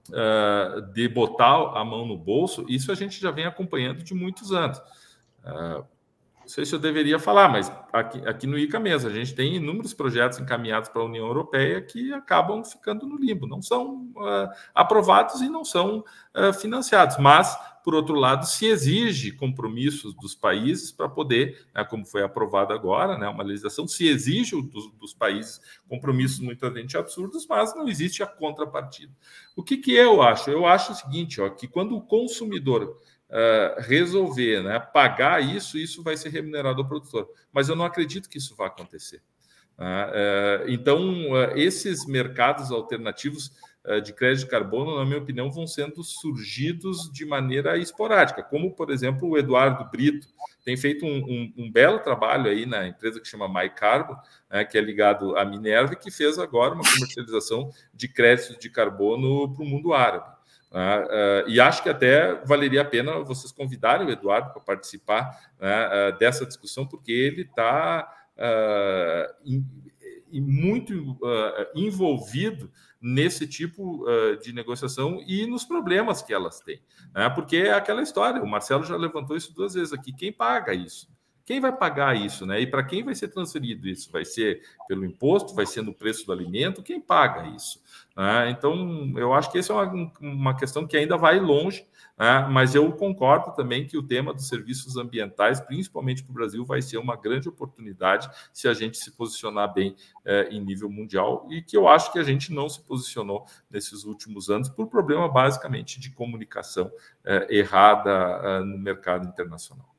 uh, de botar a mão no bolso, isso a gente já vem acompanhando de muitos anos. Uh, sei se eu deveria falar, mas aqui, aqui no ICA mesmo, a gente tem inúmeros projetos encaminhados para a União Europeia que acabam ficando no limbo, não são uh, aprovados e não são uh, financiados, mas por outro lado, se exige compromissos dos países para poder, né, como foi aprovado agora, né, uma legislação, se exige dos, dos países compromissos muitas absurdos, mas não existe a contrapartida. O que, que eu acho? Eu acho o seguinte, ó, que quando o consumidor uh, resolver né, pagar isso, isso vai ser remunerado ao produtor. Mas eu não acredito que isso vá acontecer. Uh, então, uh, esses mercados alternativos eh, de crédito de carbono, na minha opinião, vão sendo surgidos de maneira esporádica, como, por exemplo, o Eduardo Brito tem feito um, um, um belo trabalho aí na empresa que chama MyCarbo, né, que é ligado à Minerva, que fez agora uma comercialização de créditos de carbono para o mundo árabe. Uh, uh, e acho que até valeria a pena vocês convidarem o Eduardo para participar né, uh, dessa discussão, porque ele está muito envolvido nesse tipo de negociação e nos problemas que elas têm. Né? Porque é aquela história, o Marcelo já levantou isso duas vezes aqui: quem paga isso? Quem vai pagar isso, né? E para quem vai ser transferido isso? Vai ser pelo imposto? Vai ser no preço do alimento? Quem paga isso? Né? Então, eu acho que essa é uma, uma questão que ainda vai longe né? mas eu concordo também que o tema dos serviços ambientais, principalmente para o Brasil, vai ser uma grande oportunidade se a gente se posicionar bem é, em nível mundial e que eu acho que a gente não se posicionou nesses últimos anos por problema basicamente de comunicação é, errada é, no mercado internacional.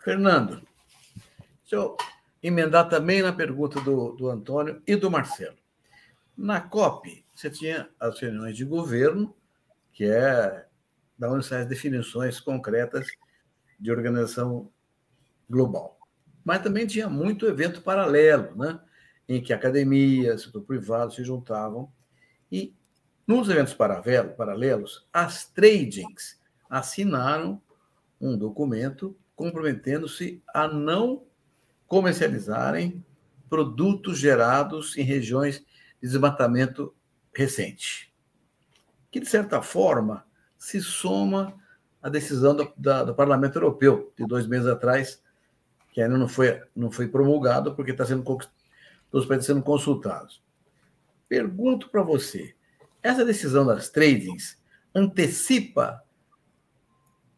Fernando, deixa eu emendar também na pergunta do, do Antônio e do Marcelo. Na COP, você tinha as reuniões de governo que é da onde saem as definições concretas de organização global. Mas também tinha muito evento paralelo, né? em que academias, setor privado se juntavam. E nos eventos paralelos, as tradings assinaram um documento comprometendo-se a não comercializarem produtos gerados em regiões de desmatamento recente que, de certa forma, se soma à decisão do, da, do Parlamento Europeu, de dois meses atrás, que ainda não foi, não foi promulgado, porque está sendo os países sendo consultados. Pergunto para você: essa decisão das tradings antecipa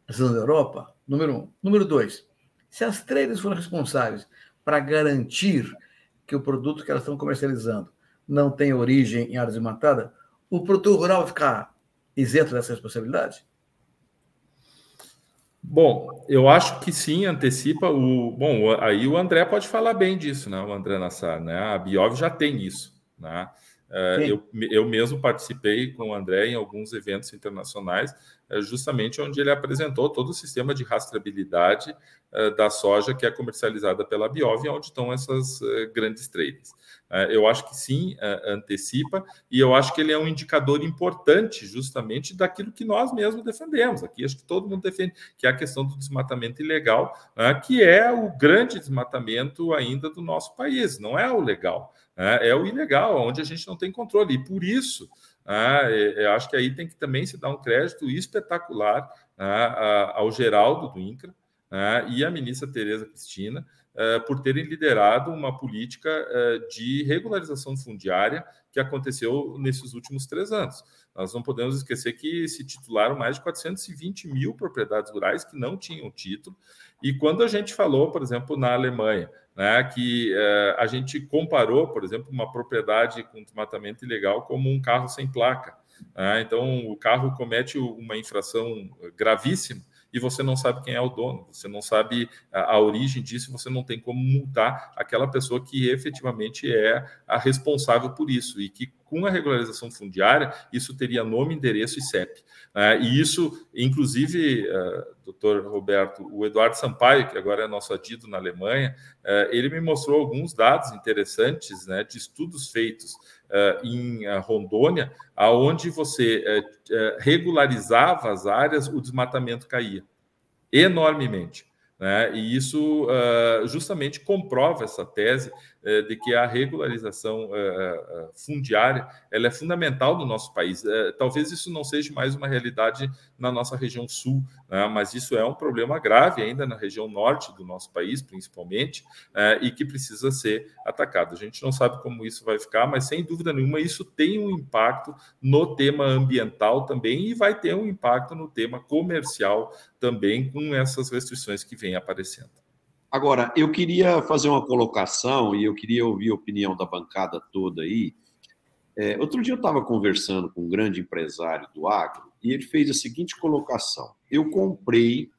a decisão da Europa? Número um. Número dois: se as tradings foram responsáveis para garantir que o produto que elas estão comercializando não tem origem em áreas desmatadas, o produtor rural vai ficar isento dessa responsabilidade? Bom, eu acho que sim, antecipa o. Bom, aí o André pode falar bem disso, né? O André Nassar, né? A Biov já tem isso, né? É, eu, eu mesmo participei com o André em alguns eventos internacionais, é, justamente onde ele apresentou todo o sistema de rastreabilidade é, da soja que é comercializada pela Biov, onde estão essas grandes trades. Eu acho que sim, antecipa, e eu acho que ele é um indicador importante justamente daquilo que nós mesmos defendemos. Aqui acho que todo mundo defende, que é a questão do desmatamento ilegal, né, que é o grande desmatamento ainda do nosso país, não é o legal. Né? é o ilegal, onde a gente não tem controle. E por isso, né, eu acho que aí tem que também se dar um crédito espetacular né, ao Geraldo do INCRA e à ministra Tereza Cristina eh, por terem liderado uma política eh, de regularização fundiária que aconteceu nesses últimos três anos. Nós não podemos esquecer que se titularam mais de 420 mil propriedades rurais que não tinham título. E quando a gente falou, por exemplo, na Alemanha, né, que uh, a gente comparou, por exemplo, uma propriedade com desmatamento ilegal como um carro sem placa. Né? Então, o carro comete uma infração gravíssima e você não sabe quem é o dono, você não sabe a, a, origem disso, você não tem como multar aquela pessoa que efetivamente é a responsável por isso e que com a regularização fundiária isso teria nome, endereço e CEP. Né? e isso, inclusive, uh, doutor Roberto, o Eduardo Sampaio, que agora é nosso adido na Alemanha, uh, ele me mostrou alguns dados interessantes né, de estudos feitos em Rondônia, aonde você regularizava as áreas, o desmatamento caía enormemente. Né? E isso uh, justamente comprova essa tese de que a regularização uh, fundiária ela é fundamental no nosso país. talvez isso não seja mais uma realidade na nossa região sul, né? mas isso é um problema grave ainda na região norte do nosso país, principalmente, e que precisa ser atacado. A gente não sabe como isso vai ficar, mas sem dúvida nenhuma isso tem um impacto no tema ambiental também e vai ter um impacto no tema comercial também com essas restrições que vêm aparecendo. Agora, eu queria fazer uma colocação e eu queria ouvir a opinião da bancada toda aí. É, outro dia eu estava conversando com um grande empresário do agro e ele fez a seguinte colocação: eu comprei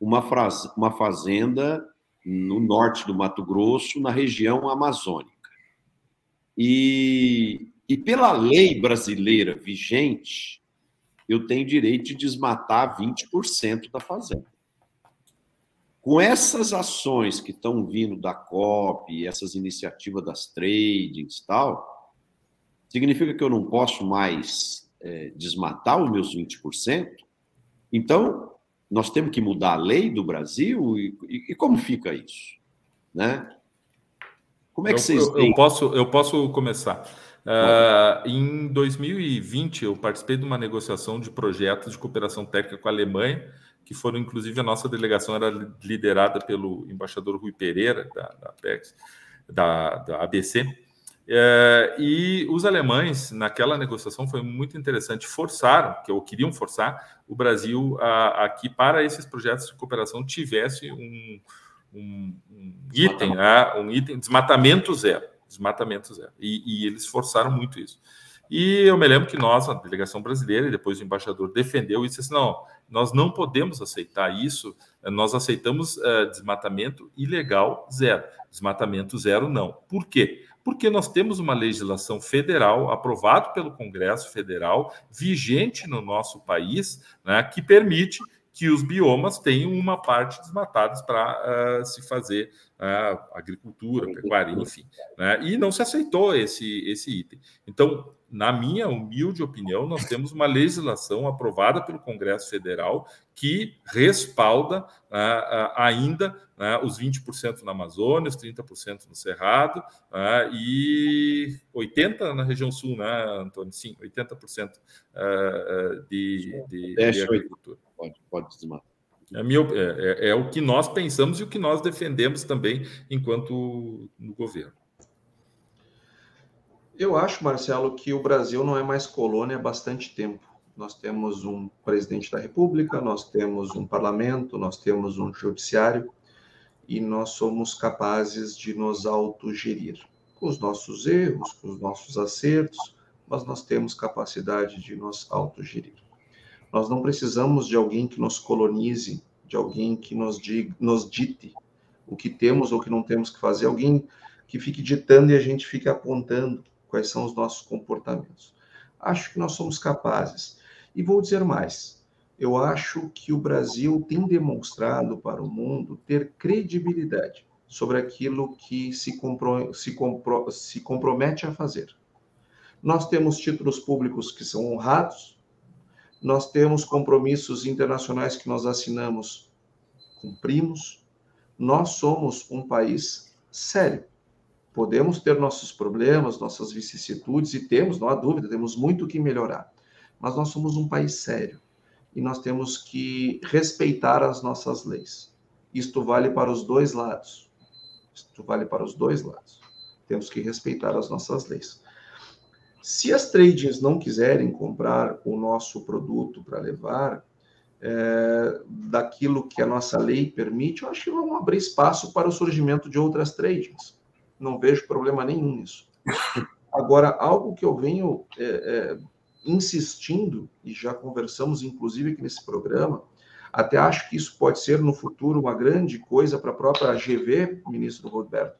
uma, uma fazenda no norte do Mato Grosso, na região amazônica. E, e pela lei brasileira vigente, eu tenho direito de desmatar 20% da fazenda. Com essas ações que estão vindo da COP, essas iniciativas das tradings e tal, significa que eu não posso mais é, desmatar os meus 20%? Então, nós temos que mudar a lei do Brasil? E, e, e como fica isso? Né? Como é que eu, vocês eu, eu, posso, eu posso começar. Uh, em 2020, eu participei de uma negociação de projetos de cooperação técnica com a Alemanha, que foram, inclusive, a nossa delegação era liderada pelo embaixador Rui Pereira, da, da PEX, da, da ABC. É, e os alemães, naquela negociação, foi muito interessante, forçaram, que ou queriam forçar, o Brasil a, a que, para esses projetos de cooperação, tivesse um, um, um item, né, um item, desmatamento zero. Desmatamento zero. E, e eles forçaram muito isso. E eu me lembro que nós, a delegação brasileira, e depois o embaixador defendeu disse não, nós não podemos aceitar isso, nós aceitamos uh, desmatamento ilegal zero, desmatamento zero não. Por quê? Porque nós temos uma legislação federal aprovada pelo Congresso Federal, vigente no nosso país, né, que permite que os biomas tenham uma parte desmatados para uh, se fazer uh, agricultura, pecuária, enfim. Né? E não se aceitou esse, esse item. Então, na minha humilde opinião, nós temos uma legislação aprovada pelo Congresso Federal que respalda uh, ainda uh, os 20% na Amazônia, os 30% no Cerrado e 80% na região sul, né, Antônio? Sim, 80% de, de, de agricultura. Pode, pode desmatar. É, é, é, é, o que nós pensamos e o que nós defendemos também enquanto no governo. Eu acho, Marcelo, que o Brasil não é mais colônia há bastante tempo. Nós temos um presidente da República, nós temos um parlamento, nós temos um judiciário, e nós somos capazes de nos autogerir, com os nossos erros, com os nossos acertos, mas nós temos capacidade de nos autogerir. Nós não precisamos de alguém que nos colonize, de alguém que nos, diga, nos dite o que temos ou o que não temos que fazer, alguém que fique ditando e a gente fique apontando quais são os nossos comportamentos. Acho que nós somos capazes. E vou dizer mais: eu acho que o Brasil tem demonstrado para o mundo ter credibilidade sobre aquilo que se, compro, se, compro, se compromete a fazer. Nós temos títulos públicos que são honrados, nós temos compromissos internacionais que nós assinamos, cumprimos. Nós somos um país sério. Podemos ter nossos problemas, nossas vicissitudes, e temos, não há dúvida, temos muito que melhorar. Mas nós somos um país sério e nós temos que respeitar as nossas leis. Isto vale para os dois lados. Isto vale para os dois lados. Temos que respeitar as nossas leis. Se as tradings não quiserem comprar o nosso produto para levar é, daquilo que a nossa lei permite, eu acho que vão abrir espaço para o surgimento de outras tradings. Não vejo problema nenhum nisso. Agora, algo que eu venho é, é, insistindo, e já conversamos inclusive aqui nesse programa, até acho que isso pode ser no futuro uma grande coisa para a própria GV, ministro Roberto,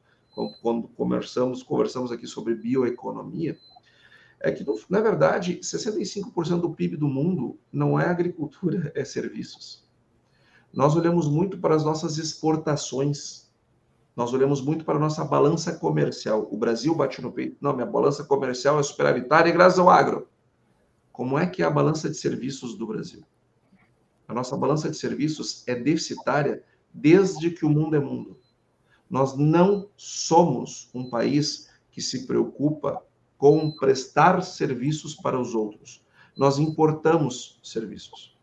quando conversamos, conversamos aqui sobre bioeconomia, é que, na verdade, 65% do PIB do mundo não é agricultura, [LAUGHS] é serviços. Nós olhamos muito para as nossas exportações, nós olhamos muito para a nossa balança comercial. O Brasil bate no peito. Não, minha balança comercial é superavitária graças ao agro. Como é que é a balança de serviços do Brasil? A nossa balança de serviços é deficitária desde que o mundo é mundo. Nós não somos um país que se preocupa com prestar serviços para os outros. Nós importamos serviços.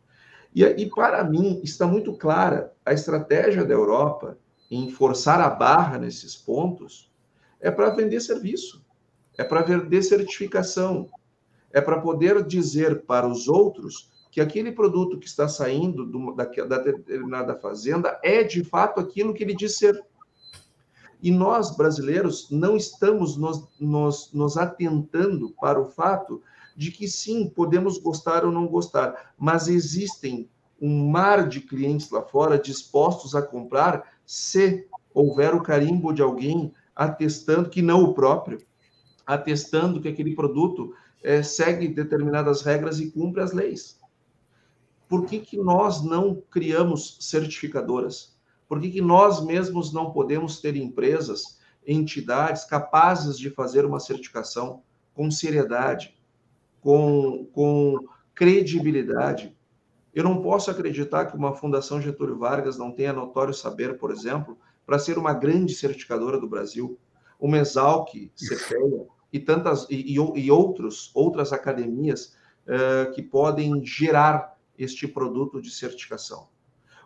E, e para mim está muito clara a estratégia da Europa em forçar a barra nesses pontos é para vender serviço, é para vender certificação, é para poder dizer para os outros que aquele produto que está saindo do, da, da determinada fazenda é de fato aquilo que ele diz ser. E nós, brasileiros, não estamos nos, nos, nos atentando para o fato de que sim, podemos gostar ou não gostar, mas existem um mar de clientes lá fora dispostos a comprar se houver o carimbo de alguém atestando que não o próprio, atestando que aquele produto é, segue determinadas regras e cumpre as leis. Por que, que nós não criamos certificadoras? Por que, que nós mesmos não podemos ter empresas, entidades capazes de fazer uma certificação com seriedade, com, com credibilidade? Eu não posso acreditar que uma Fundação Getúlio Vargas não tenha notório saber, por exemplo, para ser uma grande certificadora do Brasil, uma Exalc, CPEA e tantas e, e outros outras academias uh, que podem gerar este produto de certificação.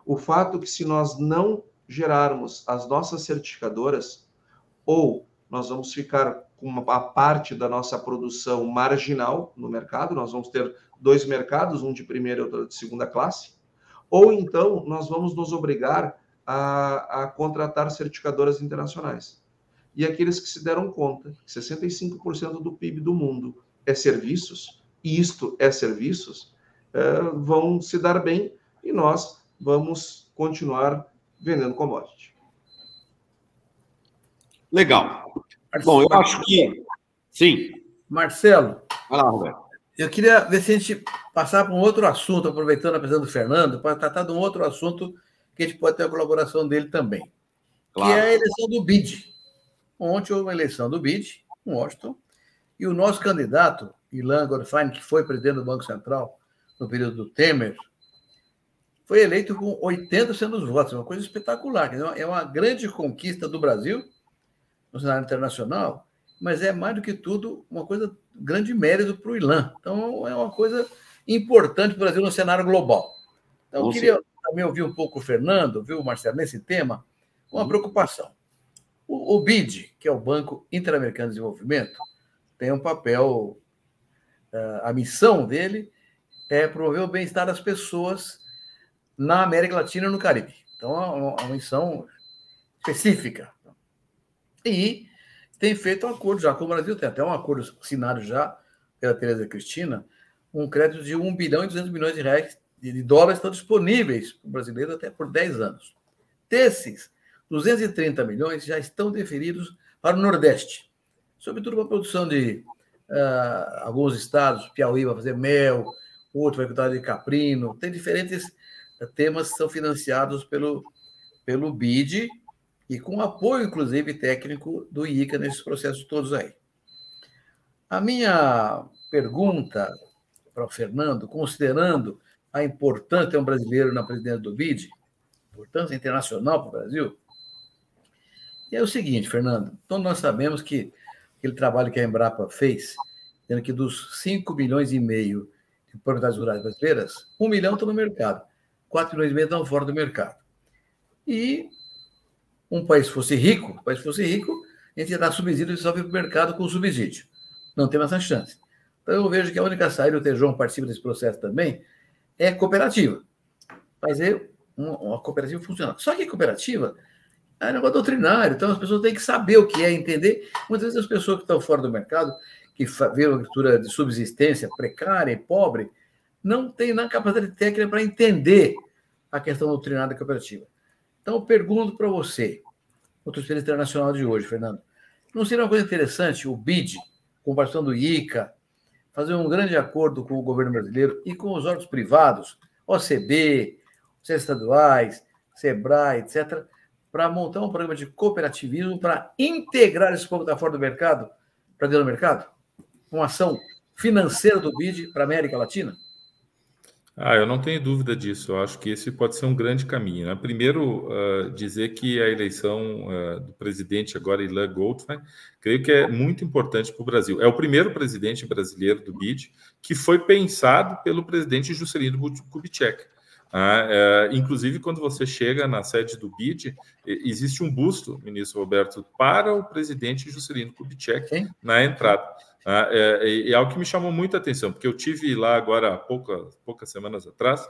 O fato que se nós não gerarmos as nossas certificadoras, ou nós vamos ficar com uma parte da nossa produção marginal no mercado, nós vamos ter dois mercados, um de primeira e outro de segunda classe, ou então nós vamos nos obrigar a, a contratar certificadoras internacionais. E aqueles que se deram conta que 65% do PIB do mundo é serviços, e isto é serviços, é, vão se dar bem e nós vamos continuar vendendo commodity. Legal. Bom, eu acho que. Sim. Marcelo. Vai lá, Roberto. Eu queria ver se a gente passar para um outro assunto, aproveitando a presença do Fernando, para tratar de um outro assunto que a gente pode ter a colaboração dele também. Claro. Que é a eleição do BID. Ontem houve uma eleição do BID, em Washington, e o nosso candidato, Ilan Gorfain, que foi presidente do Banco Central no período do Temer, foi eleito com 80% dos votos, uma coisa espetacular. É uma grande conquista do Brasil no cenário internacional, mas é mais do que tudo uma coisa grande mérito para o Ilan. Então é uma coisa importante para o Brasil no cenário global. Então, eu queria também ouvir um pouco o Fernando, viu, Marcelo, nesse tema, uma uhum. preocupação. O, o BID, que é o Banco Interamericano de Desenvolvimento, tem um papel, eh, a missão dele é promover o bem-estar das pessoas na América Latina e no Caribe. Então, é uma, missão específica. E tem feito um acordo já com o Brasil, tem até um acordo assinado já pela Tereza Cristina, um crédito de 1 bilhão e 200 milhões de reais de dólares estão disponíveis para o brasileiro até por 10 anos. Desses, 230 milhões já estão deferidos para o Nordeste, sobretudo para a produção de uh, alguns estados, Piauí vai fazer mel, outro vai cuidar de caprino, tem diferentes temas que são financiados pelo, pelo BID e com apoio, inclusive, técnico do ICA nesses processos todos aí. A minha pergunta para o Fernando, considerando a importância de ter um brasileiro na presidência do BID, importância internacional para o Brasil, é o seguinte, Fernando, todos nós sabemos que aquele trabalho que a Embrapa fez, tendo que dos 5 milhões e meio de propriedades rurais brasileiras, 1 milhão estão no mercado, 4 milhões e meio estão fora do mercado. E um país fosse rico, um país fosse rico, a gente ia dar subsídio e só para o mercado com subsídio. Não tem essa chance. Então eu vejo que a única saída, o Tejão participa desse processo também, é cooperativa. Fazer uma, uma cooperativa funcional. Só que cooperativa é um negócio doutrinário, então as pessoas têm que saber o que é, entender. Muitas vezes as pessoas que estão fora do mercado, que vê uma agricultura de subsistência precária e pobre, não têm na capacidade técnica para entender a questão doutrinária da cooperativa. Então, eu pergunto para você, o experiência internacional de hoje, Fernando, não seria uma coisa interessante o BID, com participação do ICA, fazer um grande acordo com o governo brasileiro e com os órgãos privados, OCB, os estaduais, SEBRAE, etc., para montar um programa de cooperativismo para integrar esse povo que está fora do mercado para dentro do mercado? Uma ação financeira do BID para a América Latina? Ah, eu não tenho dúvida disso. Eu acho que esse pode ser um grande caminho. Né? Primeiro, uh, dizer que a eleição uh, do presidente agora, Ilan Goldfein, creio que é muito importante para o Brasil. É o primeiro presidente brasileiro do BID que foi pensado pelo presidente Juscelino Kubitschek. Ah, é, inclusive, quando você chega na sede do BID, existe um busto, ministro Roberto, para o presidente Juscelino Kubitschek Sim. na entrada. Ah, é, é, algo que me chamou muita atenção, porque eu tive lá agora, poucas, poucas semanas atrás,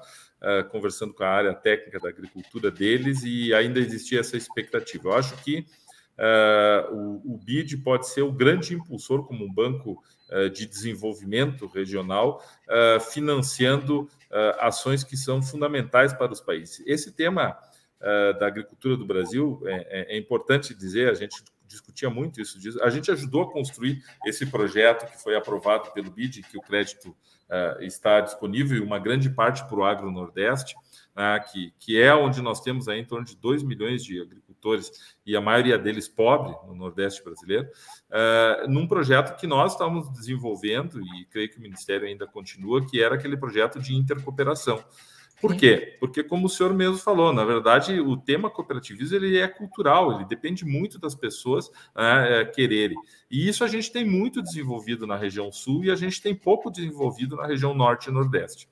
uh, conversando com a área técnica da agricultura deles, e ainda existia essa expectativa. Eu acho que uh, o, o, BID pode ser o grande impulsor, como um banco de desenvolvimento regional, financiando ações que são fundamentais para os países. Esse tema da agricultura do Brasil é, é, é importante dizer, a gente discutia muito isso. A gente ajudou a construir esse projeto que foi aprovado pelo BID, que o crédito uh, está disponível, e uma grande parte para o Agro Nordeste, uh, que, que é onde nós temos aí em torno de 2 milhões de agricultores, e a maioria deles pobre no Nordeste brasileiro, uh, num projeto que nós estávamos desenvolvendo, e creio que o Ministério ainda continua, que era aquele projeto de intercooperação. Por quê? Porque, como o senhor mesmo falou, na verdade, o tema cooperativismo ele é cultural, ele depende muito das pessoas né, é, quererem. E isso a gente tem muito desenvolvido na região sul e a gente tem pouco desenvolvido na região norte e nordeste.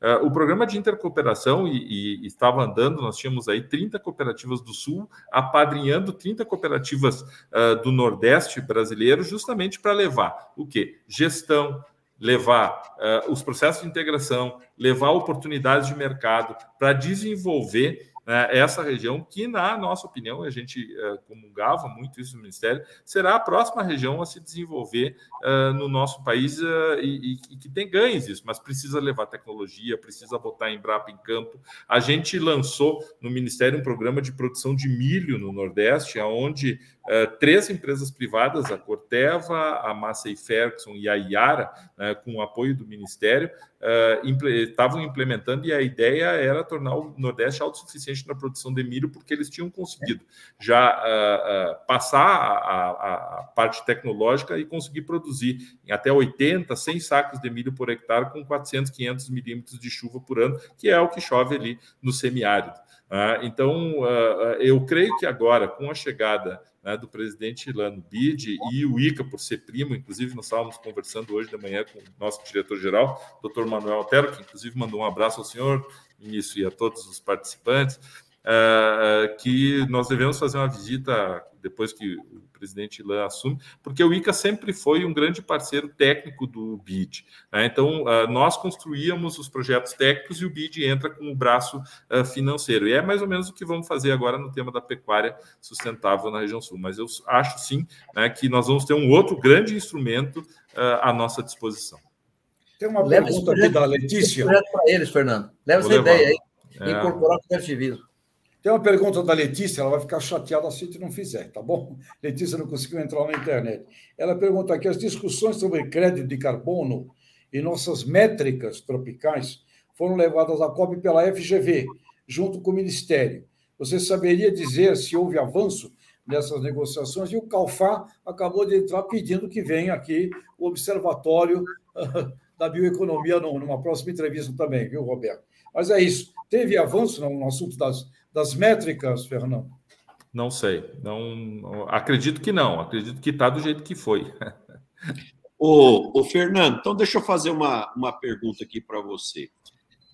Uh, o programa de intercooperação e, e, estava andando, nós tínhamos aí 30 cooperativas do Sul apadrinhando 30 cooperativas uh, do Nordeste brasileiro, justamente para levar o quê? Gestão, levar uh, os processos de integração, levar oportunidades de mercado para desenvolver né, essa região, que, na nossa opinião, a gente uh, comungava muito isso no Ministério, será a próxima região a se desenvolver uh, no nosso país uh, e, e, que tem ganhos isso, mas precisa levar tecnologia, precisa botar a Embrapa em campo. A gente lançou no Ministério um programa de produção de milho no Nordeste, onde três empresas privadas, a Corteva, a Massey Ferguson e a Iara, né, com o apoio do Ministério, estavam implementando e a ideia era tornar o Nordeste autossuficiente na produção de milho, porque eles tinham conseguido já uh, passar a, a, a, parte tecnológica e conseguir produzir em até 80, 100 sacos de milho por hectare com 400, 500 milímetros de chuva por ano, que é o que chove ali no semiárido. Uh, então, eu creio que agora, com a chegada né, do presidente Lano Bide e o ICA, por ser primo, inclusive nós estávamos conversando hoje de manhã com o nosso diretor-geral, doutor Manuel Altero, que inclusive mandou um abraço ao senhor, ministro, e a todos os participantes, que nós devemos fazer uma visita depois que o presidente Ilan assume, porque o ICA sempre foi um grande parceiro técnico do BID. Né? Então, uh, nós construíamos os projetos técnicos e o BID entra com o braço uh, financeiro. E é mais ou menos o que vamos fazer agora no tema da pecuária sustentável na região sul. Mas eu acho sim né, que nós vamos ter um outro grande instrumento à nossa disposição. Tem uma Leva pergunta aqui da Letícia. para eles, Fernando. Leva Vou essa levar. ideia aí. É. Incorporar o cooperativismo. Tem uma pergunta da Letícia, ela vai ficar chateada se a gente não fizer, tá bom? [LAUGHS] Letícia não conseguiu entrar na internet. Ela pergunta aqui: as discussões sobre crédito de carbono e nossas métricas tropicais foram levadas à COP pela FGV, junto com o Ministério. Você saberia dizer se houve avanço nessas negociações? E o Calfá acabou de entrar pedindo que venha aqui o Observatório [LAUGHS] da Bioeconomia numa próxima entrevista também, viu, Roberto? Mas é isso. Teve avanço no assunto das das métricas, Fernando? Não sei. Não, acredito que não. Acredito que está do jeito que foi. [LAUGHS] ô, ô, Fernando, então deixa eu fazer uma, uma pergunta aqui para você.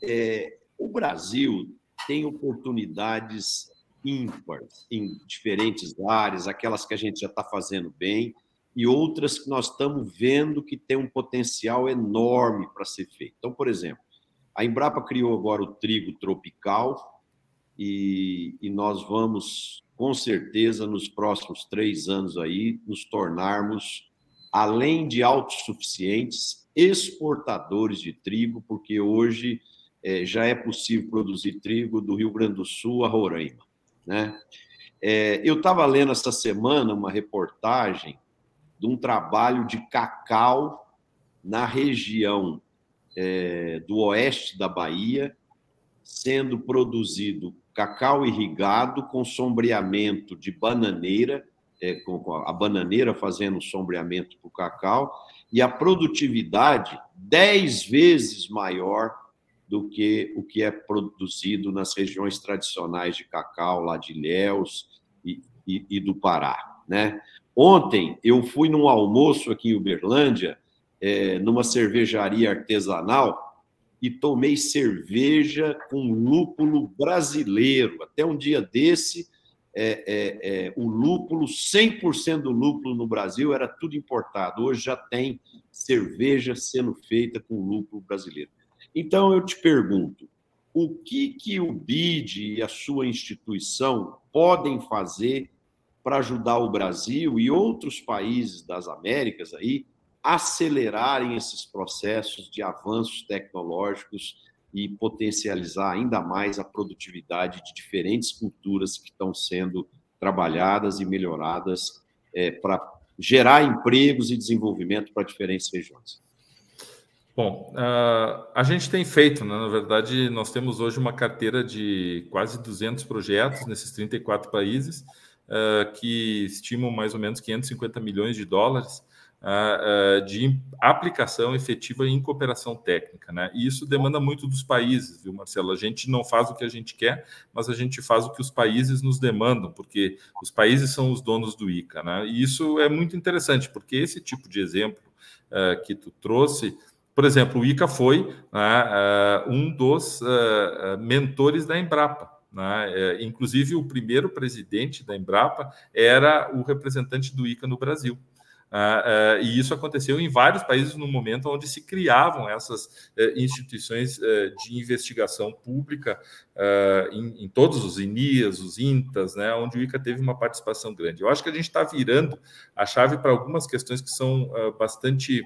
É, o Brasil tem oportunidades ímpares em diferentes áreas, aquelas que a gente já está fazendo bem, e outras que nós estamos vendo que tem um potencial enorme para ser feito. Então, por exemplo, a Embrapa criou agora o trigo tropical, e, e nós vamos, com certeza, nos próximos três anos aí, nos tornarmos, além de autossuficientes, exportadores de trigo, porque hoje é, já é possível produzir trigo do Rio Grande do Sul a Roraima. Né? É, eu estava lendo essa semana uma reportagem de um trabalho de cacau na região é, do oeste da Bahia, sendo produzido cacau irrigado com sombreamento de bananeira, é, com a bananeira fazendo sombreamento para o cacau, e a produtividade dez vezes maior do que o que é produzido nas regiões tradicionais de cacau, lá de Ilhéus e, e, e do Pará. Né? Ontem eu fui num almoço aqui em Uberlândia, é, numa cervejaria artesanal, e tomei cerveja com lúpulo brasileiro. Até um dia desse, é, é, é, o lúpulo, 100% do lúpulo no Brasil era tudo importado. Hoje já tem cerveja sendo feita com lúpulo brasileiro. Então, eu te pergunto, o que, que o BID e a sua instituição podem fazer para ajudar o Brasil e outros países das Américas aí acelerarem esses processos de avanços tecnológicos e potencializar ainda mais a produtividade de diferentes culturas que estão sendo trabalhadas e melhoradas é, para gerar empregos e desenvolvimento para diferentes regiões. Bom, uh, a gente tem feito, né? na verdade, nós temos hoje uma carteira de quase 200 projetos nesses 34 países, uh, que estimam mais ou menos 550 milhões de dólares de aplicação efetiva em cooperação técnica. Né? E isso demanda muito dos países, viu, Marcelo? A gente não faz o que a gente quer, mas a gente faz o que os países nos demandam, porque os países são os donos do ICA. Né? E isso é muito interessante, porque esse tipo de exemplo uh, que tu trouxe, por exemplo, o ICA foi uh, um dos uh, mentores da Embrapa. Né? inclusive, o primeiro presidente da Embrapa era o representante do ICA no Brasil. Uh, uh, e isso aconteceu em vários países no momento onde se criavam essas uh, instituições de investigação pública, em, em, todos os INIAS, os INTAs, né, onde o ICA teve uma participação grande. Eu acho que a gente está virando a chave para algumas questões que são bastante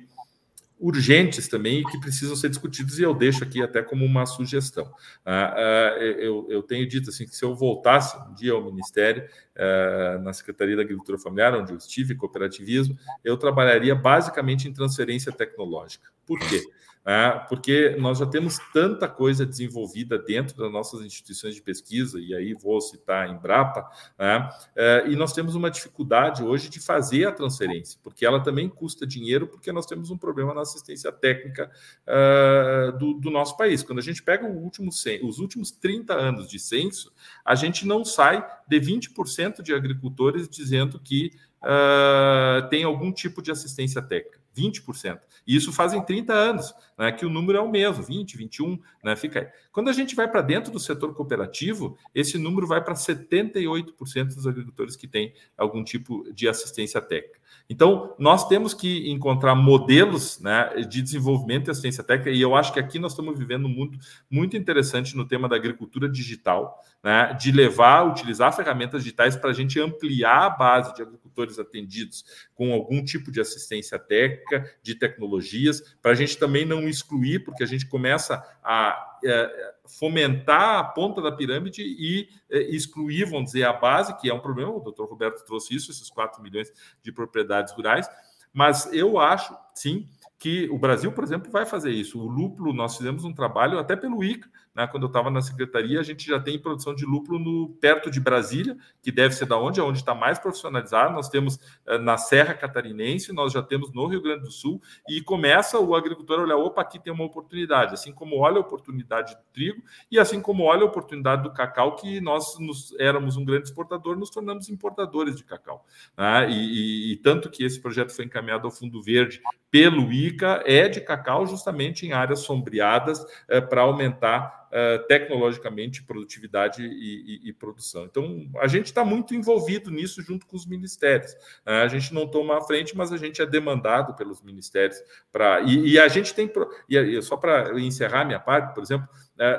urgentes também e que precisam ser discutidos, e eu deixo aqui até como uma sugestão. Ah, ah, eu, eu, tenho dito assim que se eu voltasse um dia ao Ministério, ah, na Secretaria da Agricultura Familiar, onde eu estive, cooperativismo, eu trabalharia basicamente em transferência tecnológica. Por quê? É, porque nós já temos tanta coisa desenvolvida dentro das nossas instituições de pesquisa, e aí vou citar a Embrapa, né? é, e nós temos uma dificuldade hoje de fazer a transferência, porque ela também custa dinheiro, porque nós temos um problema na assistência técnica é, do, do, nosso país. Quando a gente pega último, os últimos 30 anos de censo, a gente não sai de 20% de agricultores dizendo que uh, tem algum tipo de assistência técnica. 20%. E isso fazem 30 anos, né, que o número é o mesmo, 20, 21, né, fica aí. Quando a gente vai para dentro do setor cooperativo, esse número vai para 78% dos agricultores que têm algum tipo de assistência técnica. Então, nós temos que encontrar modelos né, de desenvolvimento e assistência técnica, e eu acho que aqui nós estamos vivendo um mundo muito interessante no tema da agricultura digital, né, de levar, utilizar ferramentas digitais para a gente ampliar a base de agricultores atendidos com algum tipo de assistência técnica, de tecnologias, para a gente também não excluir, porque a gente começa a é, fomentar a ponta da pirâmide e é, excluir, vamos dizer, a base, que é um problema. O doutor Roberto trouxe isso, esses 4 milhões de propriedades rurais. Mas eu acho, sim, que o Brasil, por exemplo, vai fazer isso. O lúpulo, nós fizemos um trabalho até pelo ICA, né? quando eu estava na secretaria, a gente já tem produção de lúpulo no, perto de Brasília, que deve ser da onde, é onde está mais profissionalizado. Nós temos eh, na Serra Catarinense, nós já temos no Rio Grande do Sul, e começa o agricultor a olhar, opa, aqui tem uma oportunidade, assim como olha a oportunidade do trigo, e assim como olha a oportunidade do cacau, que nós nos, éramos um grande exportador, nos tornamos importadores de cacau. Né? E, e, e tanto que esse projeto foi encaminhado ao Fundo Verde pelo ICA é de cacau justamente em áreas sombreadas é, para aumentar é, tecnologicamente produtividade e, e, e, produção. Então, a gente está muito envolvido nisso junto com os ministérios. É, a gente não toma a frente, mas a gente é demandado pelos ministérios para. E, e, a gente tem. E só para encerrar minha parte, por exemplo,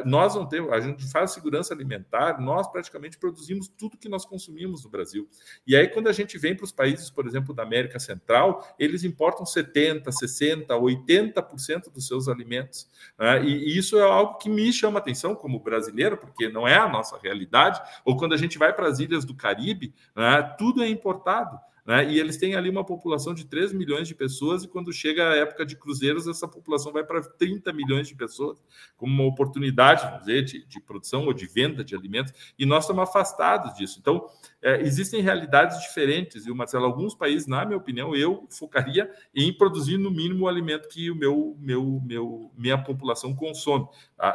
nós não temos, a gente faz segurança alimentar, nós praticamente produzimos tudo que nós consumimos no Brasil. E aí, quando a gente vem para os países, por exemplo, da América Central, eles importam 70%, 60%, 80% dos seus alimentos. Né? E, isso é algo que me chama atenção como brasileiro, porque não é a nossa realidade. Ou quando a gente vai para as ilhas do Caribe, né? tudo é importado. Né? E eles têm ali uma população de 3 milhões de pessoas, e quando chega a época de cruzeiros, essa população vai para 30 milhões de pessoas, como uma oportunidade, vamos dizer, de, de produção ou de venda de alimentos, e nós estamos afastados disso. Então, é, existem realidades diferentes, e Marcelo, alguns países, na minha opinião, eu focaria em produzir no mínimo o alimento que o meu, meu, meu minha população consome.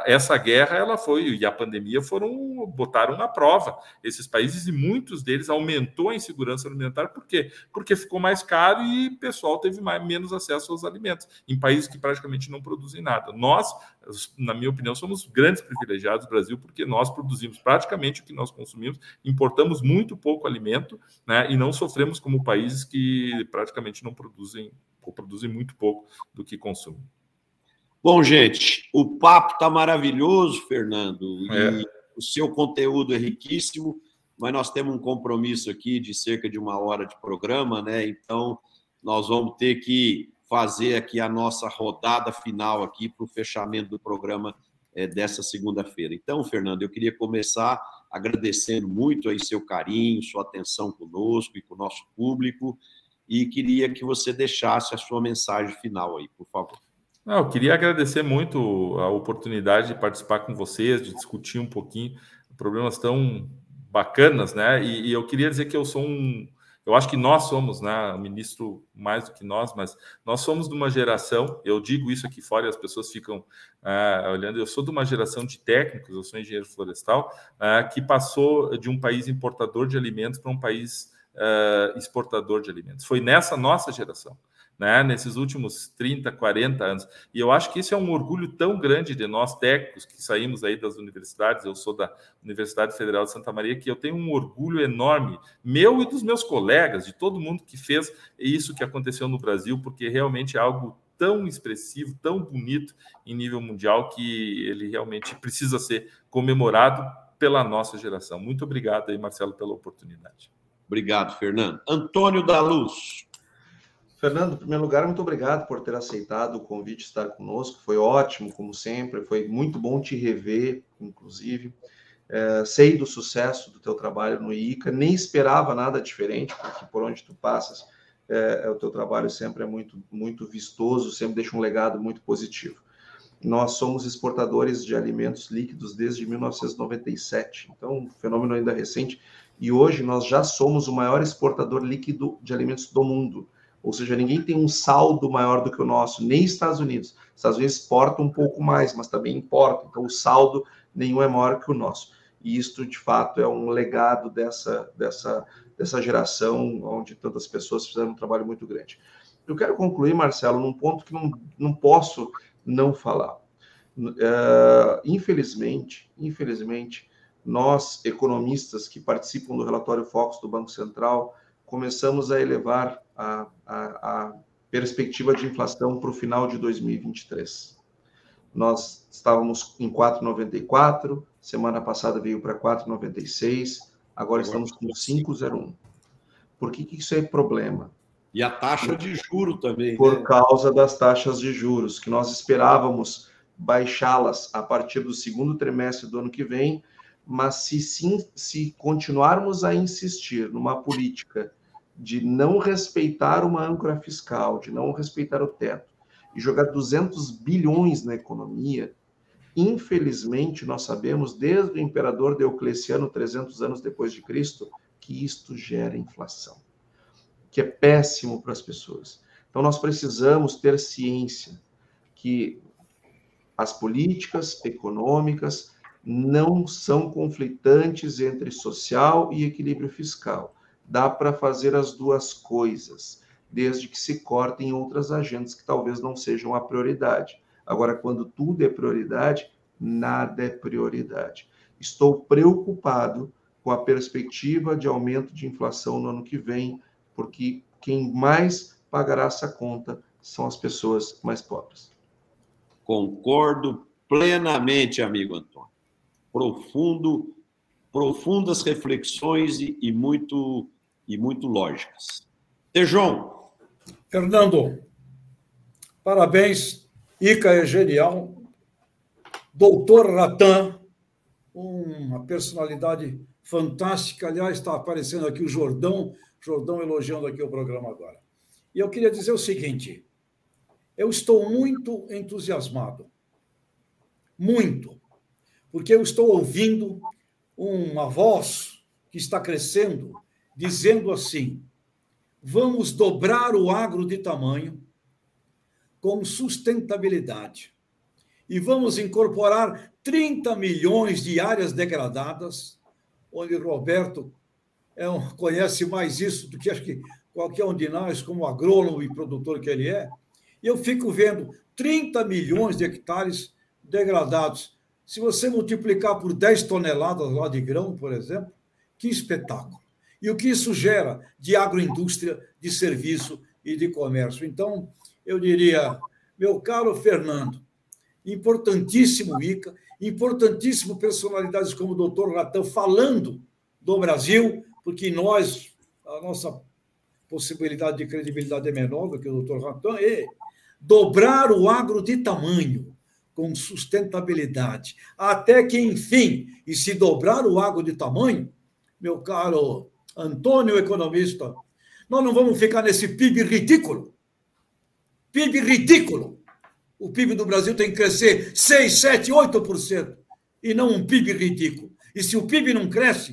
Essa guerra, ela foi, e a pandemia foram, botaram na prova esses países, e muitos deles aumentou a insegurança alimentar, por quê? Porque ficou mais caro e o pessoal teve mais, menos acesso aos alimentos, em países que praticamente não produzem nada. Nós, na minha opinião, somos grandes privilegiados do Brasil, porque nós produzimos praticamente o que nós consumimos, importamos muito pouco alimento, né, e não sofremos como países que praticamente não produzem, ou produzem muito pouco do que consumem. Bom, gente, o papo está maravilhoso, Fernando, e é. o seu conteúdo é riquíssimo, mas nós temos um compromisso aqui de cerca de uma hora de programa, né? Então, nós vamos ter que fazer aqui a nossa rodada final aqui para o fechamento do programa é, dessa segunda-feira. Então, Fernando, eu queria começar agradecendo muito aí seu carinho, sua atenção conosco e com o nosso público, e queria que você deixasse a sua mensagem final aí, por favor. Não, eu queria agradecer muito a oportunidade de participar com vocês, de discutir um pouquinho problemas tão bacanas, né? E, e eu queria dizer que eu sou um, eu acho que nós somos, né, o ministro mais do que nós, mas nós somos de uma geração, eu digo isso aqui fora e as pessoas ficam uh, olhando, eu sou de uma geração de técnicos, eu sou engenheiro florestal, uh, que passou de um país importador de alimentos para um país uh, exportador de alimentos. Foi nessa nossa geração né, nesses últimos 30, 40 anos. E eu acho que isso é um orgulho tão grande de nós técnicos que saímos aí das universidades, eu sou da Universidade Federal de Santa Maria, que eu tenho um orgulho enorme, meu e dos meus colegas, de todo mundo que fez isso que aconteceu no Brasil, porque realmente é algo tão expressivo, tão bonito em nível mundial, que ele realmente precisa ser comemorado pela nossa geração. Muito obrigado aí, Marcelo, pela oportunidade. Obrigado, Fernando. Antônio da Luz. Fernando, em primeiro lugar, muito obrigado por ter aceitado o convite de estar conosco. Foi ótimo, como sempre. Foi muito bom te rever, inclusive. É, sei do sucesso do teu trabalho no ICA. Nem esperava nada diferente, porque por onde tu passas, é, é, o teu trabalho sempre é muito, muito vistoso, sempre deixa um legado muito positivo. Nós somos exportadores de alimentos líquidos desde 1997, então um fenômeno ainda recente. E hoje nós já somos o maior exportador líquido de alimentos do mundo. Ou seja, ninguém tem um saldo maior do que o nosso, nem Estados Unidos. Estados Unidos exporta um pouco mais, mas também importa. Então, o saldo nenhum é maior que o nosso. e isto, de fato, é um legado dessa, dessa, dessa geração, onde tantas pessoas fizeram um trabalho muito grande. Eu quero concluir, Marcelo, num ponto que não, não posso não falar. Uh, infelizmente, infelizmente, nós, economistas que participam do relatório Focus do Banco Central, começamos a elevar a, a, a perspectiva de inflação para o final de 2023. Nós estávamos em 4,94, semana passada veio para 4,96, agora estamos com 5,01. Por que, que isso é problema? E a taxa de juro também. Por né? causa das taxas de juros, que nós esperávamos baixá-las a partir do segundo trimestre do ano que vem, mas se, sim, se continuarmos a insistir numa política de não respeitar uma âncora fiscal, de não respeitar o teto, e jogar 200 bilhões na economia, infelizmente nós sabemos, desde o imperador Diocleciano, 300 anos depois de Cristo, que isto gera inflação, que é péssimo para as pessoas. Então nós precisamos ter ciência que as políticas econômicas não são conflitantes entre social e equilíbrio fiscal. Dá para fazer as duas coisas, desde que se cortem outras agendas que talvez não sejam a prioridade. Agora, quando tudo é prioridade, nada é prioridade. Estou preocupado com a perspectiva de aumento de inflação no ano que vem, porque quem mais pagará essa conta são as pessoas mais pobres. Concordo plenamente, amigo Antônio. Profundo, profundas reflexões e, e muito e muito lógicas. Tejon. Fernando, parabéns. Ica é genial. Doutor Ratan, uma personalidade fantástica. Aliás, está aparecendo aqui o Jordão, Jordão elogiando aqui o programa agora. E eu queria dizer o seguinte: eu estou muito entusiasmado. Muito. Porque eu estou ouvindo uma voz que está crescendo, dizendo assim: vamos dobrar o agro de tamanho com sustentabilidade. E vamos incorporar 30 milhões de áreas degradadas, onde Roberto é um, conhece mais isso do que acho que qualquer um de nós, como agrônomo e produtor que ele é eu fico vendo 30 milhões de hectares degradados. Se você multiplicar por 10 toneladas lá de grão, por exemplo, que espetáculo. E o que isso gera de agroindústria, de serviço e de comércio. Então, eu diria, meu caro Fernando, importantíssimo ICA, importantíssimo personalidades como o doutor Ratan falando do Brasil, porque nós, a nossa possibilidade de credibilidade é menor do que o doutor Ratan, e dobrar o agro de tamanho com sustentabilidade, até que, enfim, e se dobrar o agro de tamanho, meu caro Antônio, economista, nós não vamos ficar nesse PIB ridículo. PIB ridículo. O PIB do Brasil tem que crescer 6, 7, 8%, e não um PIB ridículo. E se o PIB não cresce,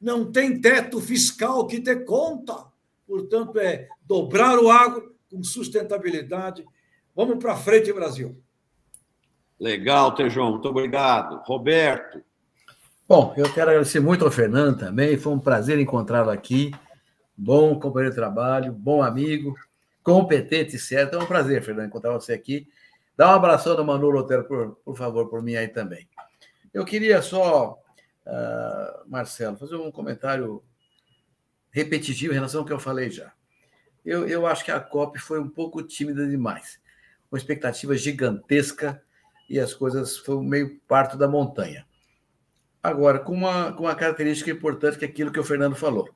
não tem teto fiscal que dê conta. Portanto, é dobrar o agro com sustentabilidade Vamos para frente, Brasil. Legal, Tejão, muito obrigado. Roberto. Bom, eu quero agradecer muito ao Fernando também. Foi um prazer encontrá-lo aqui. Bom companheiro de trabalho, bom amigo, competente, certo. É um prazer, Fernando, encontrar você aqui. Dá um abração do Manu Lotero, por, por favor, por mim aí também. Eu queria só, uh, Marcelo, fazer um comentário repetitivo em relação ao que eu falei já. Eu, eu acho que a COP foi um pouco tímida demais uma expectativa gigantesca e as coisas foram meio parto da montanha. Agora, com uma, com uma característica importante que é aquilo que o Fernando falou.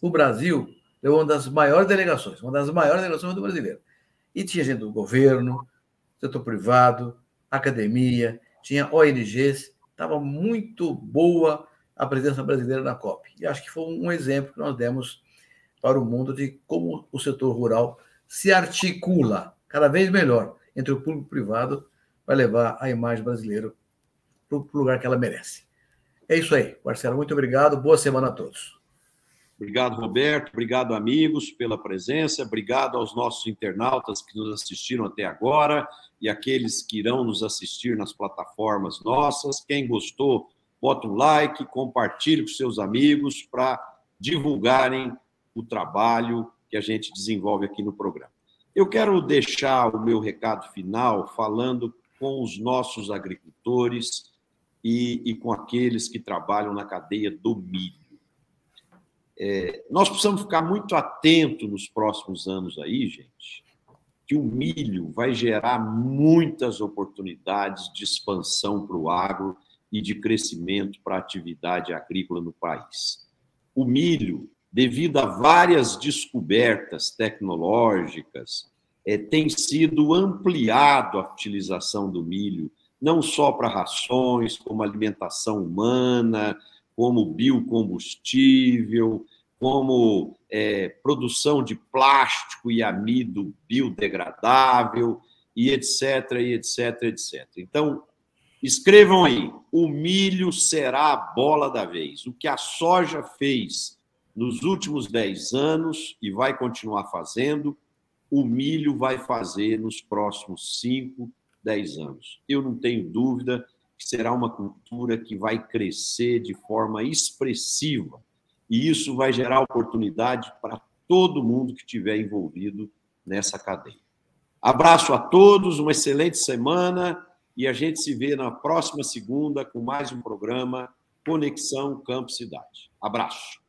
O Brasil é uma das maiores delegações, uma das maiores delegações do brasileiro. E tinha gente do governo, setor privado, academia, tinha ONGs, estava muito boa a presença brasileira na COP. E acho que foi um exemplo que nós demos para o mundo de como o setor rural se articula cada vez melhor entre o público e o privado, vai levar a imagem brasileira para o lugar que ela merece. É isso aí, Marcelo. Muito obrigado. Boa semana a todos. Obrigado, Roberto. Obrigado, amigos, pela presença. Obrigado aos nossos internautas que nos assistiram até agora e aqueles que irão nos assistir nas plataformas nossas. Quem gostou, bota um like, compartilhe com seus amigos para divulgarem o trabalho que a gente desenvolve aqui no programa. Eu quero deixar o meu recado final falando com os nossos agricultores e, e com aqueles que trabalham na cadeia do milho. É, nós precisamos ficar muito atentos nos próximos anos aí, gente, que o milho vai gerar muitas oportunidades de expansão para o agro e de crescimento para a atividade agrícola no país. O milho, devido a várias descobertas tecnológicas, é, tem sido ampliado a utilização do milho, não só para rações, como alimentação humana, como biocombustível, como é, produção de plástico e amido biodegradável, e etc, e etc, etc. Então, escrevam aí: o milho será a bola da vez. O que a soja fez nos últimos 10 anos e vai continuar fazendo, o milho vai fazer nos próximos 5, 10 anos. Eu não tenho dúvida que será uma cultura que vai crescer de forma expressiva. E isso vai gerar oportunidade para todo mundo que estiver envolvido nessa cadeia. Abraço a todos, uma excelente semana e a gente se vê na próxima segunda com mais um programa Conexão Campo Cidade. Abraço.